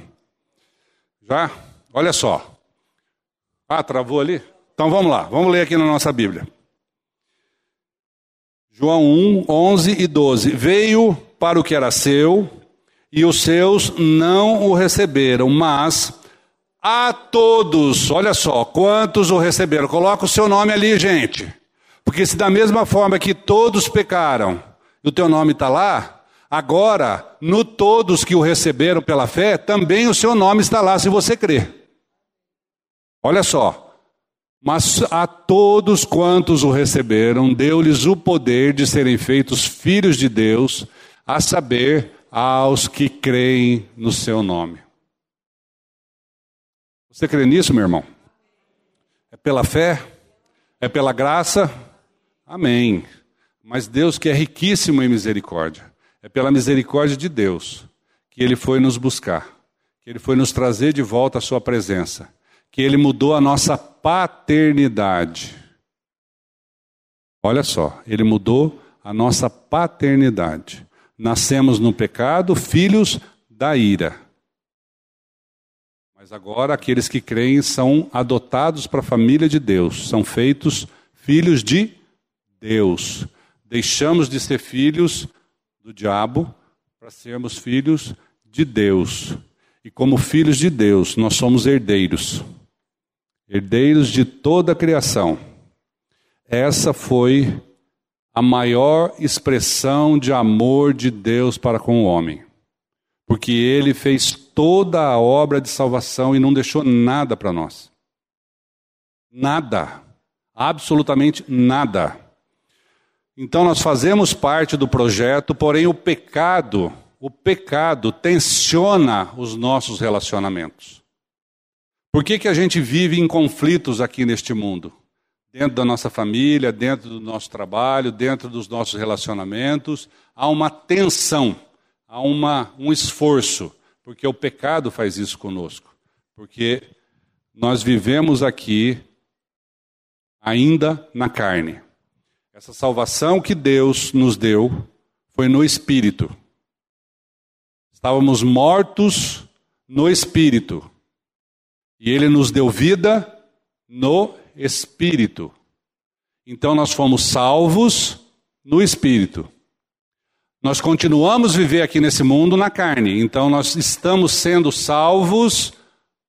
Já? Olha só. Ah, travou ali? Então vamos lá, vamos ler aqui na nossa Bíblia. João 1, 11 e 12. Veio para o que era seu, e os seus não o receberam, mas a todos, olha só, quantos o receberam? Coloca o seu nome ali, gente. Porque se da mesma forma que todos pecaram, e o teu nome está lá, agora, no todos que o receberam pela fé, também o seu nome está lá, se você crer. Olha só. Mas a todos quantos o receberam, deu-lhes o poder de serem feitos filhos de Deus, a saber, aos que creem no seu nome. Você crê nisso, meu irmão? É pela fé? É pela graça? Amém. Mas Deus que é riquíssimo em misericórdia, é pela misericórdia de Deus que Ele foi nos buscar, que Ele foi nos trazer de volta à Sua presença, que Ele mudou a nossa paternidade. Olha só, ele mudou a nossa paternidade. Nascemos no pecado, filhos da ira. Mas agora aqueles que creem são adotados para a família de Deus, são feitos filhos de Deus. Deixamos de ser filhos do diabo para sermos filhos de Deus. E como filhos de Deus, nós somos herdeiros. Herdeiros de toda a criação. Essa foi a maior expressão de amor de Deus para com o homem. Porque ele fez toda a obra de salvação e não deixou nada para nós. Nada. Absolutamente nada. Então nós fazemos parte do projeto, porém o pecado, o pecado tensiona os nossos relacionamentos. Por que, que a gente vive em conflitos aqui neste mundo? Dentro da nossa família, dentro do nosso trabalho, dentro dos nossos relacionamentos, há uma tensão, há uma, um esforço, porque o pecado faz isso conosco. Porque nós vivemos aqui ainda na carne. Essa salvação que Deus nos deu foi no espírito. Estávamos mortos no espírito. E ele nos deu vida no espírito. Então nós fomos salvos no espírito. Nós continuamos viver aqui nesse mundo na carne, então nós estamos sendo salvos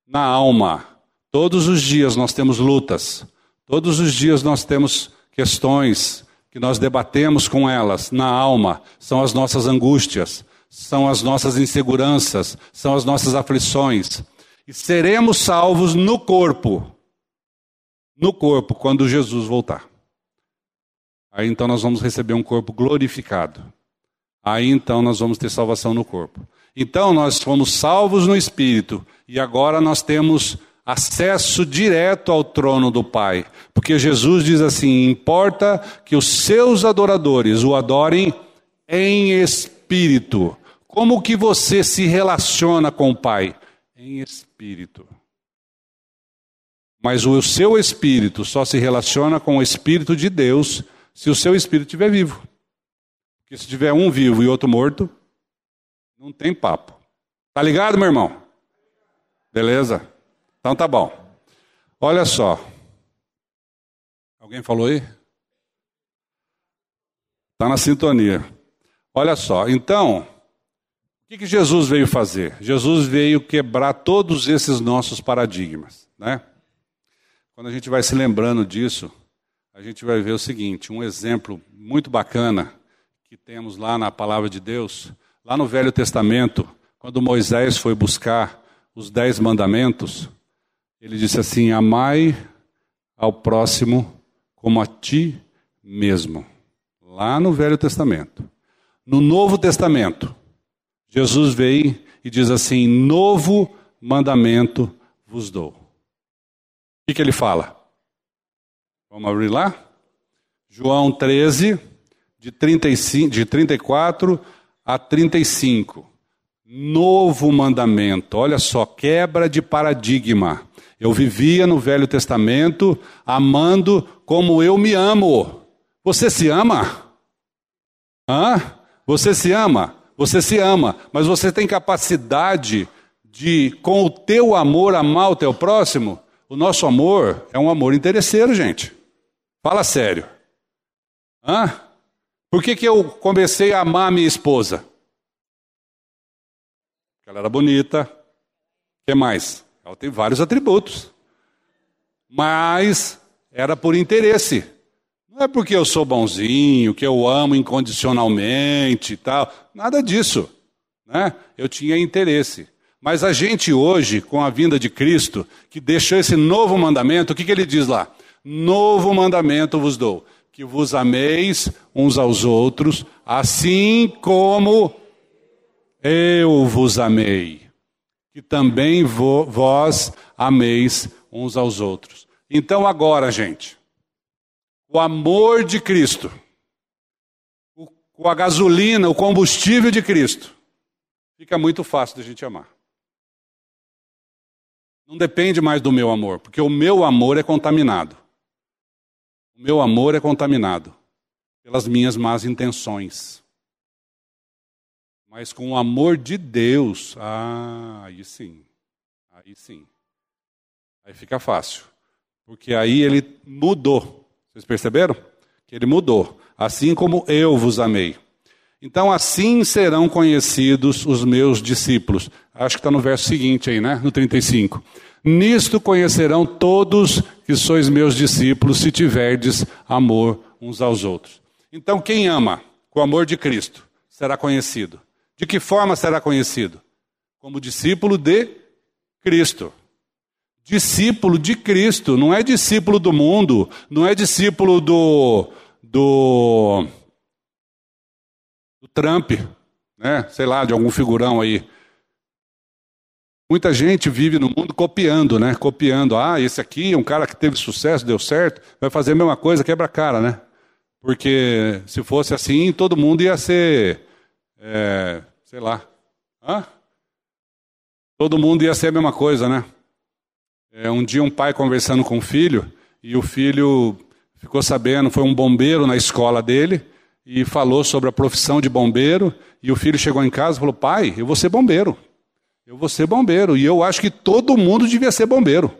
na alma. Todos os dias nós temos lutas, todos os dias nós temos questões que nós debatemos com elas na alma, são as nossas angústias, são as nossas inseguranças, são as nossas aflições. E seremos salvos no corpo, no corpo quando Jesus voltar. Aí então nós vamos receber um corpo glorificado. Aí então nós vamos ter salvação no corpo. Então nós fomos salvos no espírito e agora nós temos acesso direto ao trono do Pai. Porque Jesus diz assim: importa que os seus adoradores o adorem em espírito. Como que você se relaciona com o Pai? Em espírito. Mas o seu espírito só se relaciona com o espírito de Deus se o seu espírito estiver vivo. Porque se tiver um vivo e outro morto, não tem papo. Tá ligado, meu irmão? Beleza? Então tá bom. Olha só. Alguém falou aí? Está na sintonia. Olha só, então, o que Jesus veio fazer? Jesus veio quebrar todos esses nossos paradigmas, né? Quando a gente vai se lembrando disso, a gente vai ver o seguinte: um exemplo muito bacana que temos lá na palavra de Deus, lá no Velho Testamento, quando Moisés foi buscar os dez mandamentos, ele disse assim: Amai ao próximo como a ti mesmo. Lá no Velho Testamento. No Novo Testamento, Jesus veio e diz assim: Novo mandamento vos dou que, que ele fala? Vamos abrir lá? João 13, de, 35, de 34 a 35. Novo mandamento, olha só, quebra de paradigma. Eu vivia no Velho Testamento amando como eu me amo. Você se ama? Hã? Você se ama? Você se ama, mas você tem capacidade de, com o teu amor, amar o teu próximo? O nosso amor é um amor interesseiro, gente. Fala sério. Hã? Por que, que eu comecei a amar minha esposa? Ela era bonita. O que mais? Ela tem vários atributos. Mas era por interesse. Não é porque eu sou bonzinho, que eu amo incondicionalmente e tal. Nada disso. Né? Eu tinha interesse. Mas a gente hoje, com a vinda de Cristo, que deixou esse novo mandamento, o que, que ele diz lá? Novo mandamento vos dou, que vos ameis uns aos outros, assim como eu vos amei, que também vós ameis uns aos outros. Então agora, gente, o amor de Cristo, com a gasolina, o combustível de Cristo, fica muito fácil de a gente amar. Não depende mais do meu amor, porque o meu amor é contaminado. O meu amor é contaminado. pelas minhas más intenções. Mas com o amor de Deus, ah, aí sim, aí sim. Aí fica fácil. Porque aí ele mudou. Vocês perceberam? Que ele mudou. Assim como eu vos amei. Então, assim serão conhecidos os meus discípulos. Acho que está no verso seguinte aí, né? No 35. Nisto conhecerão todos que sois meus discípulos, se tiverdes amor uns aos outros. Então, quem ama com o amor de Cristo será conhecido. De que forma será conhecido? Como discípulo de Cristo. Discípulo de Cristo, não é discípulo do mundo, não é discípulo do, do do Trump, né? sei lá, de algum figurão aí. Muita gente vive no mundo copiando, né? Copiando. Ah, esse aqui é um cara que teve sucesso, deu certo, vai fazer a mesma coisa, quebra a cara, né? Porque se fosse assim, todo mundo ia ser, é, sei lá, Hã? todo mundo ia ser a mesma coisa, né? É, um dia um pai conversando com o filho, e o filho ficou sabendo, foi um bombeiro na escola dele, e falou sobre a profissão de bombeiro. E o filho chegou em casa e falou: Pai, eu vou ser bombeiro. Eu vou ser bombeiro. E eu acho que todo mundo devia ser bombeiro.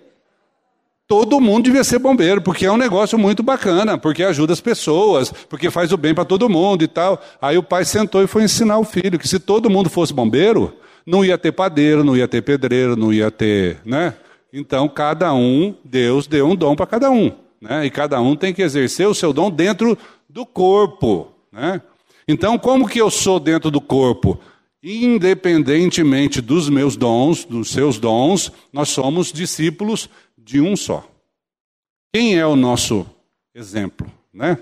Todo mundo devia ser bombeiro, porque é um negócio muito bacana, porque ajuda as pessoas, porque faz o bem para todo mundo e tal. Aí o pai sentou e foi ensinar o filho que se todo mundo fosse bombeiro, não ia ter padeiro, não ia ter pedreiro, não ia ter, né? Então cada um, Deus deu um dom para cada um, né? E cada um tem que exercer o seu dom dentro do corpo. Né? Então, como que eu sou dentro do corpo? Independentemente dos meus dons, dos seus dons, nós somos discípulos de um só. Quem é o nosso exemplo, né?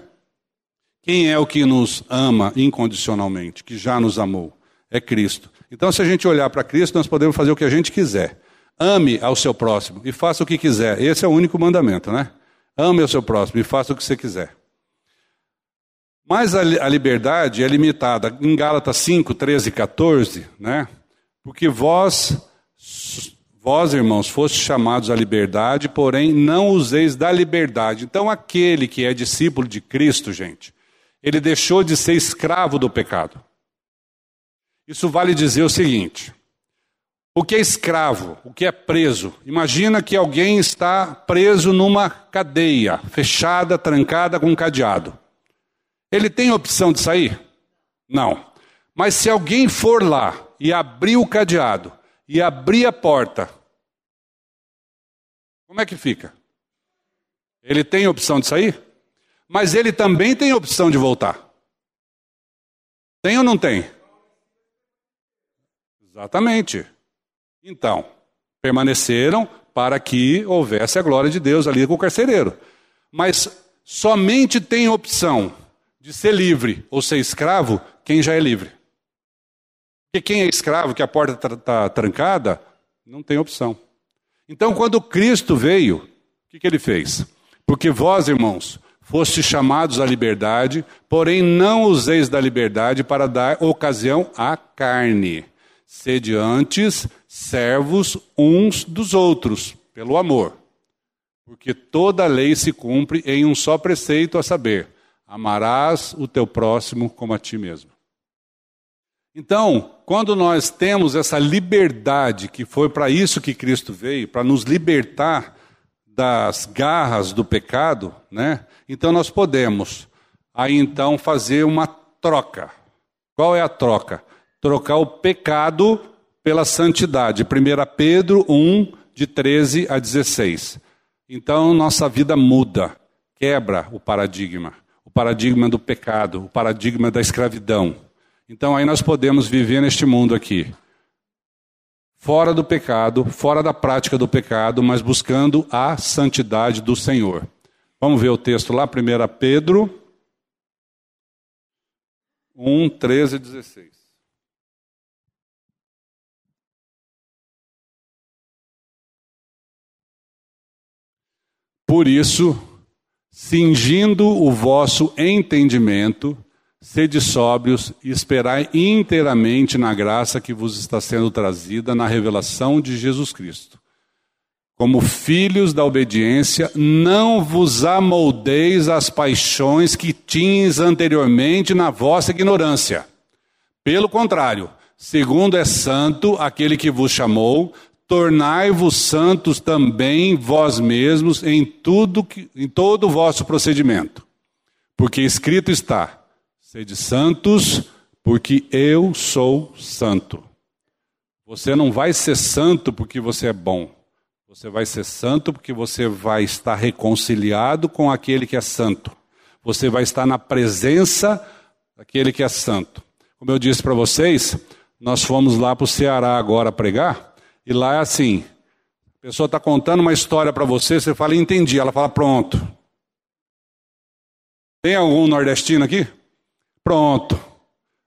Quem é o que nos ama incondicionalmente, que já nos amou? É Cristo. Então, se a gente olhar para Cristo, nós podemos fazer o que a gente quiser. Ame ao seu próximo e faça o que quiser. Esse é o único mandamento, né? Ame ao seu próximo e faça o que você quiser. Mas a, a liberdade é limitada. Em Gálatas 5, 13 e 14, né? Porque vós, vós, irmãos, fostes chamados à liberdade, porém não useis da liberdade. Então, aquele que é discípulo de Cristo, gente, ele deixou de ser escravo do pecado. Isso vale dizer o seguinte: o que é escravo, o que é preso? Imagina que alguém está preso numa cadeia, fechada, trancada com um cadeado. Ele tem opção de sair? Não. Mas se alguém for lá e abrir o cadeado e abrir a porta, como é que fica? Ele tem opção de sair? Mas ele também tem opção de voltar. Tem ou não tem? Exatamente. Então, permaneceram para que houvesse a glória de Deus ali com o carcereiro. Mas somente tem opção de ser livre ou ser escravo quem já é livre. Porque quem é escravo, que a porta está tá trancada, não tem opção. Então, quando Cristo veio, o que, que ele fez? Porque vós, irmãos, fostes chamados à liberdade, porém não useis da liberdade para dar ocasião à carne. Sede antes servos uns dos outros, pelo amor. Porque toda lei se cumpre em um só preceito, a saber, Amarás o teu próximo como a ti mesmo. Então, quando nós temos essa liberdade, que foi para isso que Cristo veio, para nos libertar das garras do pecado, né? Então nós podemos aí então fazer uma troca. Qual é a troca? Trocar o pecado pela santidade. 1 Pedro 1, de 13 a 16. Então nossa vida muda, quebra o paradigma o paradigma do pecado, o paradigma da escravidão. Então aí nós podemos viver neste mundo aqui, fora do pecado, fora da prática do pecado, mas buscando a santidade do Senhor. Vamos ver o texto lá, 1 Pedro 1, 13 e 16. Por isso, cingindo o vosso entendimento, sede sóbrios e esperai inteiramente na graça que vos está sendo trazida na revelação de Jesus Cristo. como filhos da obediência, não vos amoldeis às paixões que tinhas anteriormente na vossa ignorância. Pelo contrário, segundo é santo aquele que vos chamou, tornai-vos santos também vós mesmos em tudo que, em todo o vosso procedimento. Porque escrito está: sede santos, porque eu sou santo. Você não vai ser santo porque você é bom. Você vai ser santo porque você vai estar reconciliado com aquele que é santo. Você vai estar na presença daquele que é santo. Como eu disse para vocês, nós fomos lá para o Ceará agora pregar, e lá é assim: a pessoa está contando uma história para você, você fala, entendi. Ela fala, pronto. Tem algum nordestino aqui? Pronto.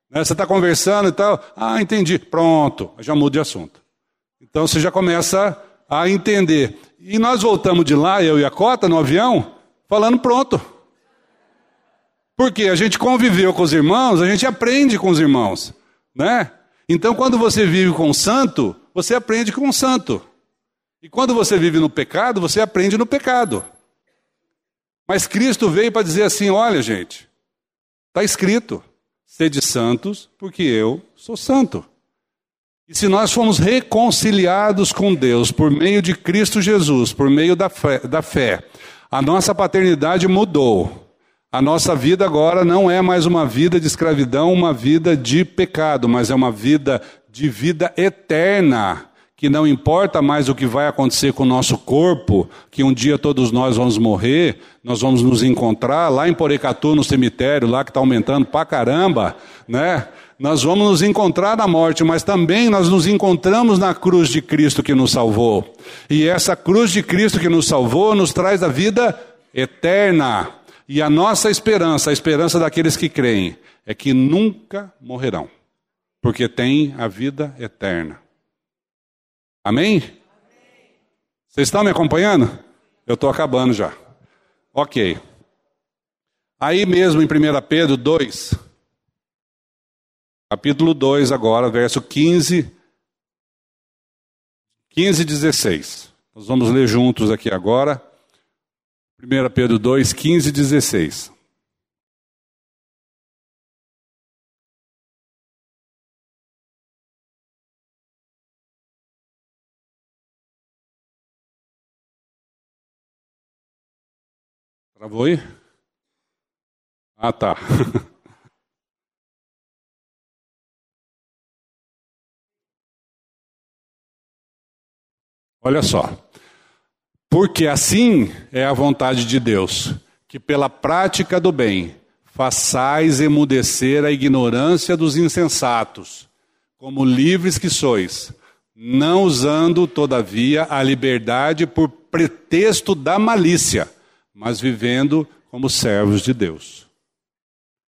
Né, você está conversando e tal, ah, entendi, pronto, já muda de assunto. Então você já começa a entender. E nós voltamos de lá, eu e a Cota, no avião, falando pronto. Porque a gente conviveu com os irmãos, a gente aprende com os irmãos, né? Então, quando você vive com o santo, você aprende com o santo. E quando você vive no pecado, você aprende no pecado. Mas Cristo veio para dizer assim: olha, gente, está escrito, sede santos, porque eu sou santo. E se nós fomos reconciliados com Deus por meio de Cristo Jesus, por meio da fé, da fé a nossa paternidade mudou. A nossa vida agora não é mais uma vida de escravidão, uma vida de pecado, mas é uma vida de vida eterna, que não importa mais o que vai acontecer com o nosso corpo, que um dia todos nós vamos morrer, nós vamos nos encontrar lá em Porecatu, no cemitério, lá que está aumentando pra caramba, né? Nós vamos nos encontrar na morte, mas também nós nos encontramos na cruz de Cristo que nos salvou. E essa cruz de Cristo que nos salvou nos traz a vida eterna. E a nossa esperança, a esperança daqueles que creem, é que nunca morrerão, porque têm a vida eterna. Amém? Vocês estão me acompanhando? Eu estou acabando já. Ok. Aí mesmo em 1 Pedro 2, capítulo 2, agora, verso 15, 15 e 16. Nós vamos ler juntos aqui agora. 1 Pedro 2, 15 e 16. Travou aí? Ah, tá. Olha só. Porque assim é a vontade de Deus, que pela prática do bem façais emudecer a ignorância dos insensatos, como livres que sois, não usando, todavia, a liberdade por pretexto da malícia, mas vivendo como servos de Deus.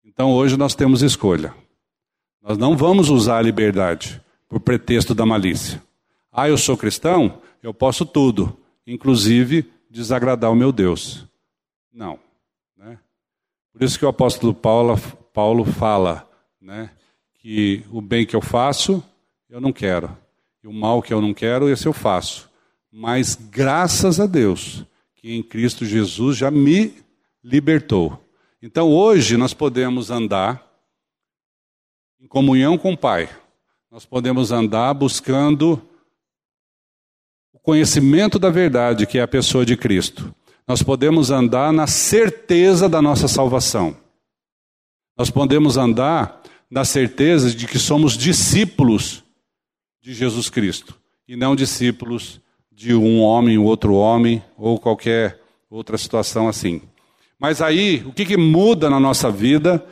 Então hoje nós temos escolha. Nós não vamos usar a liberdade por pretexto da malícia. Ah, eu sou cristão, eu posso tudo inclusive desagradar o meu Deus. Não. Né? Por isso que o apóstolo Paulo, Paulo fala né, que o bem que eu faço, eu não quero. E o mal que eu não quero, esse eu faço. Mas graças a Deus, que em Cristo Jesus já me libertou. Então hoje nós podemos andar em comunhão com o Pai. Nós podemos andar buscando conhecimento da verdade, que é a pessoa de Cristo, nós podemos andar na certeza da nossa salvação. Nós podemos andar na certeza de que somos discípulos de Jesus Cristo e não discípulos de um homem, outro homem ou qualquer outra situação assim. Mas aí, o que, que muda na nossa vida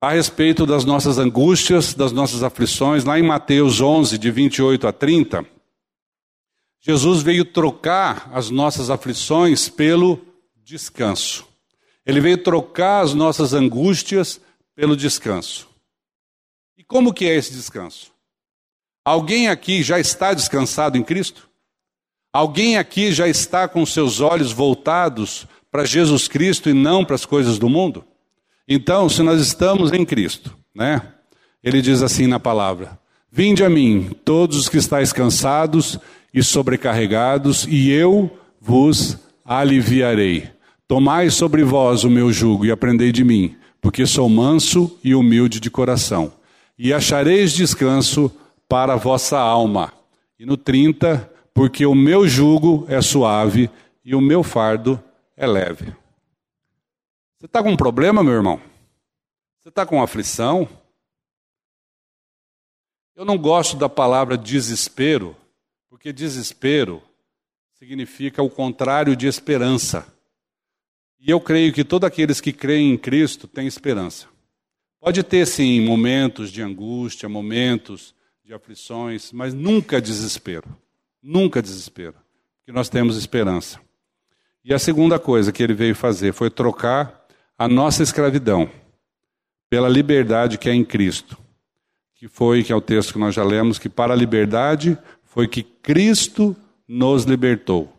a respeito das nossas angústias, das nossas aflições? Lá em Mateus 11, de 28 a 30, Jesus veio trocar as nossas aflições pelo descanso. Ele veio trocar as nossas angústias pelo descanso. E como que é esse descanso? Alguém aqui já está descansado em Cristo? Alguém aqui já está com seus olhos voltados para Jesus Cristo e não para as coisas do mundo? Então, se nós estamos em Cristo, né? Ele diz assim na palavra: Vinde a mim, todos os que estáis cansados e sobrecarregados, e eu vos aliviarei. Tomai sobre vós o meu jugo e aprendei de mim, porque sou manso e humilde de coração, e achareis descanso para a vossa alma. E no 30, porque o meu jugo é suave e o meu fardo é leve. Você está com um problema, meu irmão? Você está com aflição? Eu não gosto da palavra desespero, porque desespero significa o contrário de esperança. E eu creio que todos aqueles que creem em Cristo têm esperança. Pode ter, sim, momentos de angústia, momentos de aflições, mas nunca desespero. Nunca desespero. Porque nós temos esperança. E a segunda coisa que ele veio fazer foi trocar a nossa escravidão pela liberdade que é em Cristo que foi, que é o texto que nós já lemos, que para a liberdade foi que Cristo nos libertou.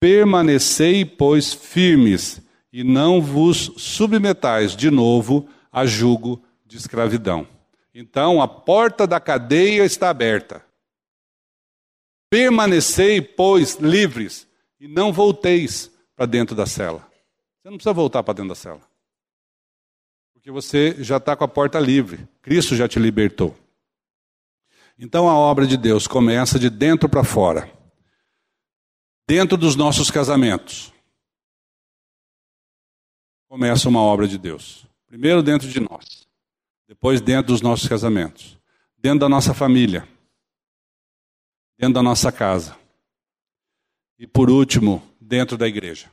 Permanecei, pois, firmes, e não vos submetais de novo a jugo de escravidão. Então, a porta da cadeia está aberta. Permanecei, pois, livres, e não volteis para dentro da cela. Você não precisa voltar para dentro da cela. Porque você já está com a porta livre. Cristo já te libertou. Então a obra de Deus começa de dentro para fora. Dentro dos nossos casamentos. Começa uma obra de Deus. Primeiro dentro de nós. Depois dentro dos nossos casamentos. Dentro da nossa família. Dentro da nossa casa. E por último, dentro da igreja.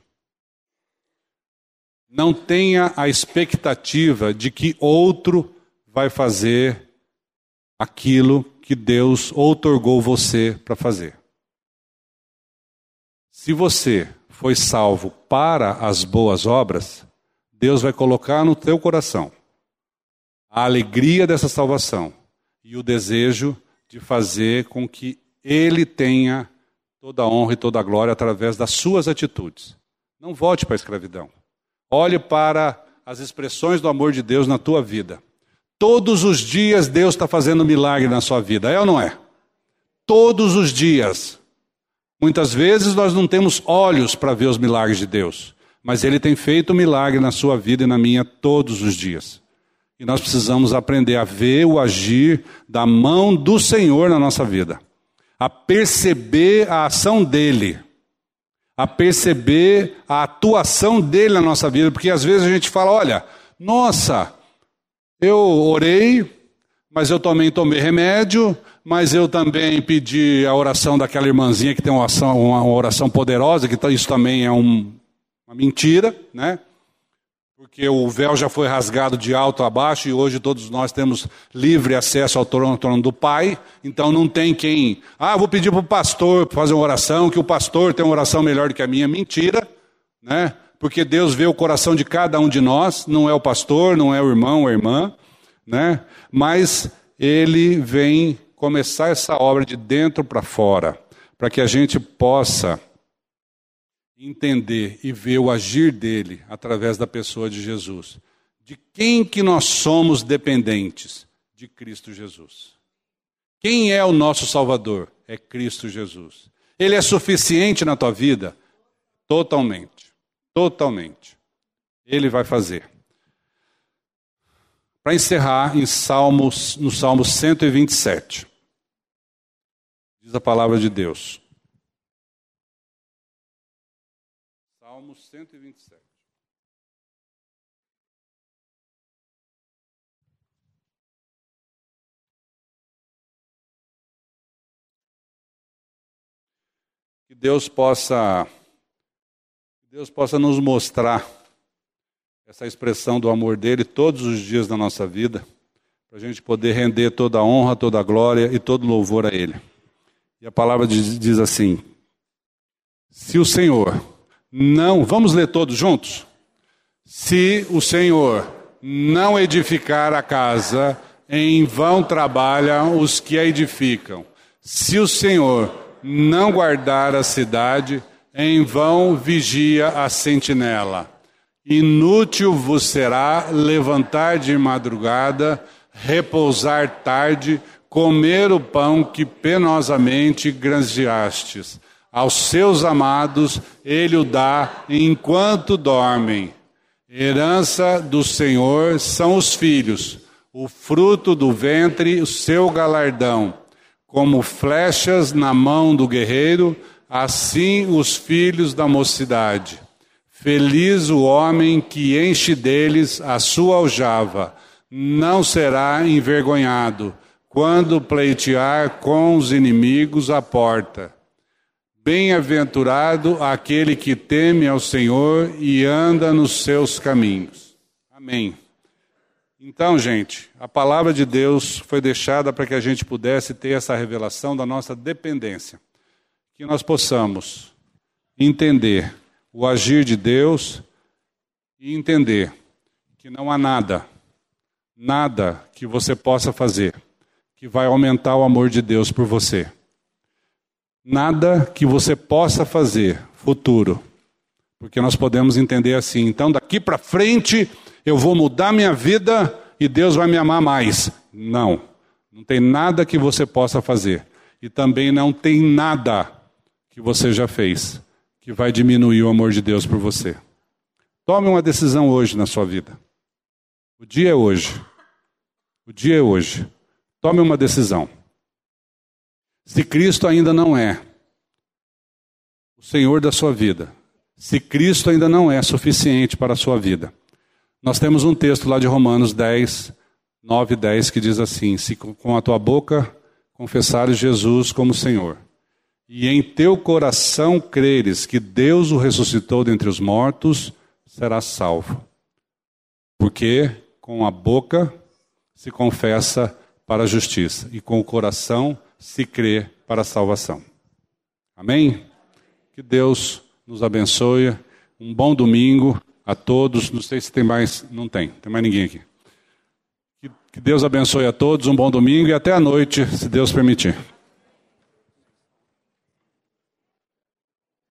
Não tenha a expectativa de que outro vai fazer aquilo que Deus outorgou você para fazer. Se você foi salvo para as boas obras, Deus vai colocar no teu coração a alegria dessa salvação e o desejo de fazer com que Ele tenha toda a honra e toda a glória através das suas atitudes. Não volte para a escravidão. Olhe para as expressões do amor de Deus na tua vida. Todos os dias Deus está fazendo milagre na sua vida, é ou não é? Todos os dias. Muitas vezes nós não temos olhos para ver os milagres de Deus, mas Ele tem feito milagre na sua vida e na minha todos os dias. E nós precisamos aprender a ver o agir da mão do Senhor na nossa vida, a perceber a ação dEle a perceber a atuação dele na nossa vida, porque às vezes a gente fala: olha, nossa, eu orei, mas eu também tomei remédio, mas eu também pedi a oração daquela irmãzinha que tem uma oração, uma oração poderosa, que tá, isso também é um, uma mentira, né? Porque o véu já foi rasgado de alto a baixo e hoje todos nós temos livre acesso ao trono, trono do Pai, então não tem quem, ah, vou pedir para o pastor fazer uma oração, que o pastor tem uma oração melhor do que a minha. Mentira, né? Porque Deus vê o coração de cada um de nós, não é o pastor, não é o irmão ou a irmã, né? Mas ele vem começar essa obra de dentro para fora, para que a gente possa entender e ver o agir dele através da pessoa de Jesus. De quem que nós somos dependentes? De Cristo Jesus. Quem é o nosso Salvador? É Cristo Jesus. Ele é suficiente na tua vida? Totalmente. Totalmente. Ele vai fazer. Para encerrar, em Salmos, no Salmo 127, diz a palavra de Deus: Deus possa Deus possa nos mostrar essa expressão do amor dele todos os dias da nossa vida, para a gente poder render toda a honra, toda a glória e todo louvor a ele. E a palavra diz, diz assim: Se o Senhor não, vamos ler todos juntos? Se o Senhor não edificar a casa, em vão trabalham os que a edificam. Se o Senhor não guardar a cidade, em vão vigia a sentinela. Inútil vos será levantar de madrugada, repousar tarde, comer o pão que penosamente granjeastes. Aos seus amados ele o dá enquanto dormem. Herança do Senhor são os filhos, o fruto do ventre, o seu galardão. Como flechas na mão do guerreiro, assim os filhos da mocidade. Feliz o homem que enche deles a sua aljava, não será envergonhado quando pleitear com os inimigos à porta. Bem-aventurado aquele que teme ao Senhor e anda nos seus caminhos. Amém. Então, gente, a palavra de Deus foi deixada para que a gente pudesse ter essa revelação da nossa dependência. Que nós possamos entender o agir de Deus e entender que não há nada, nada que você possa fazer que vai aumentar o amor de Deus por você. Nada que você possa fazer futuro. Porque nós podemos entender assim, então daqui para frente eu vou mudar minha vida e Deus vai me amar mais. Não. Não tem nada que você possa fazer. E também não tem nada que você já fez que vai diminuir o amor de Deus por você. Tome uma decisão hoje na sua vida. O dia é hoje. O dia é hoje. Tome uma decisão. Se Cristo ainda não é o Senhor da sua vida, se Cristo ainda não é suficiente para a sua vida, nós temos um texto lá de Romanos 10, 9 e 10 que diz assim: Se com a tua boca confessares Jesus como Senhor, e em teu coração creres que Deus o ressuscitou dentre os mortos, serás salvo. Porque com a boca se confessa para a justiça, e com o coração se crê para a salvação. Amém? Que Deus nos abençoe. Um bom domingo a todos. Não sei se tem mais. Não tem, tem mais ninguém aqui. Que Deus abençoe a todos. Um bom domingo e até a noite, se Deus permitir.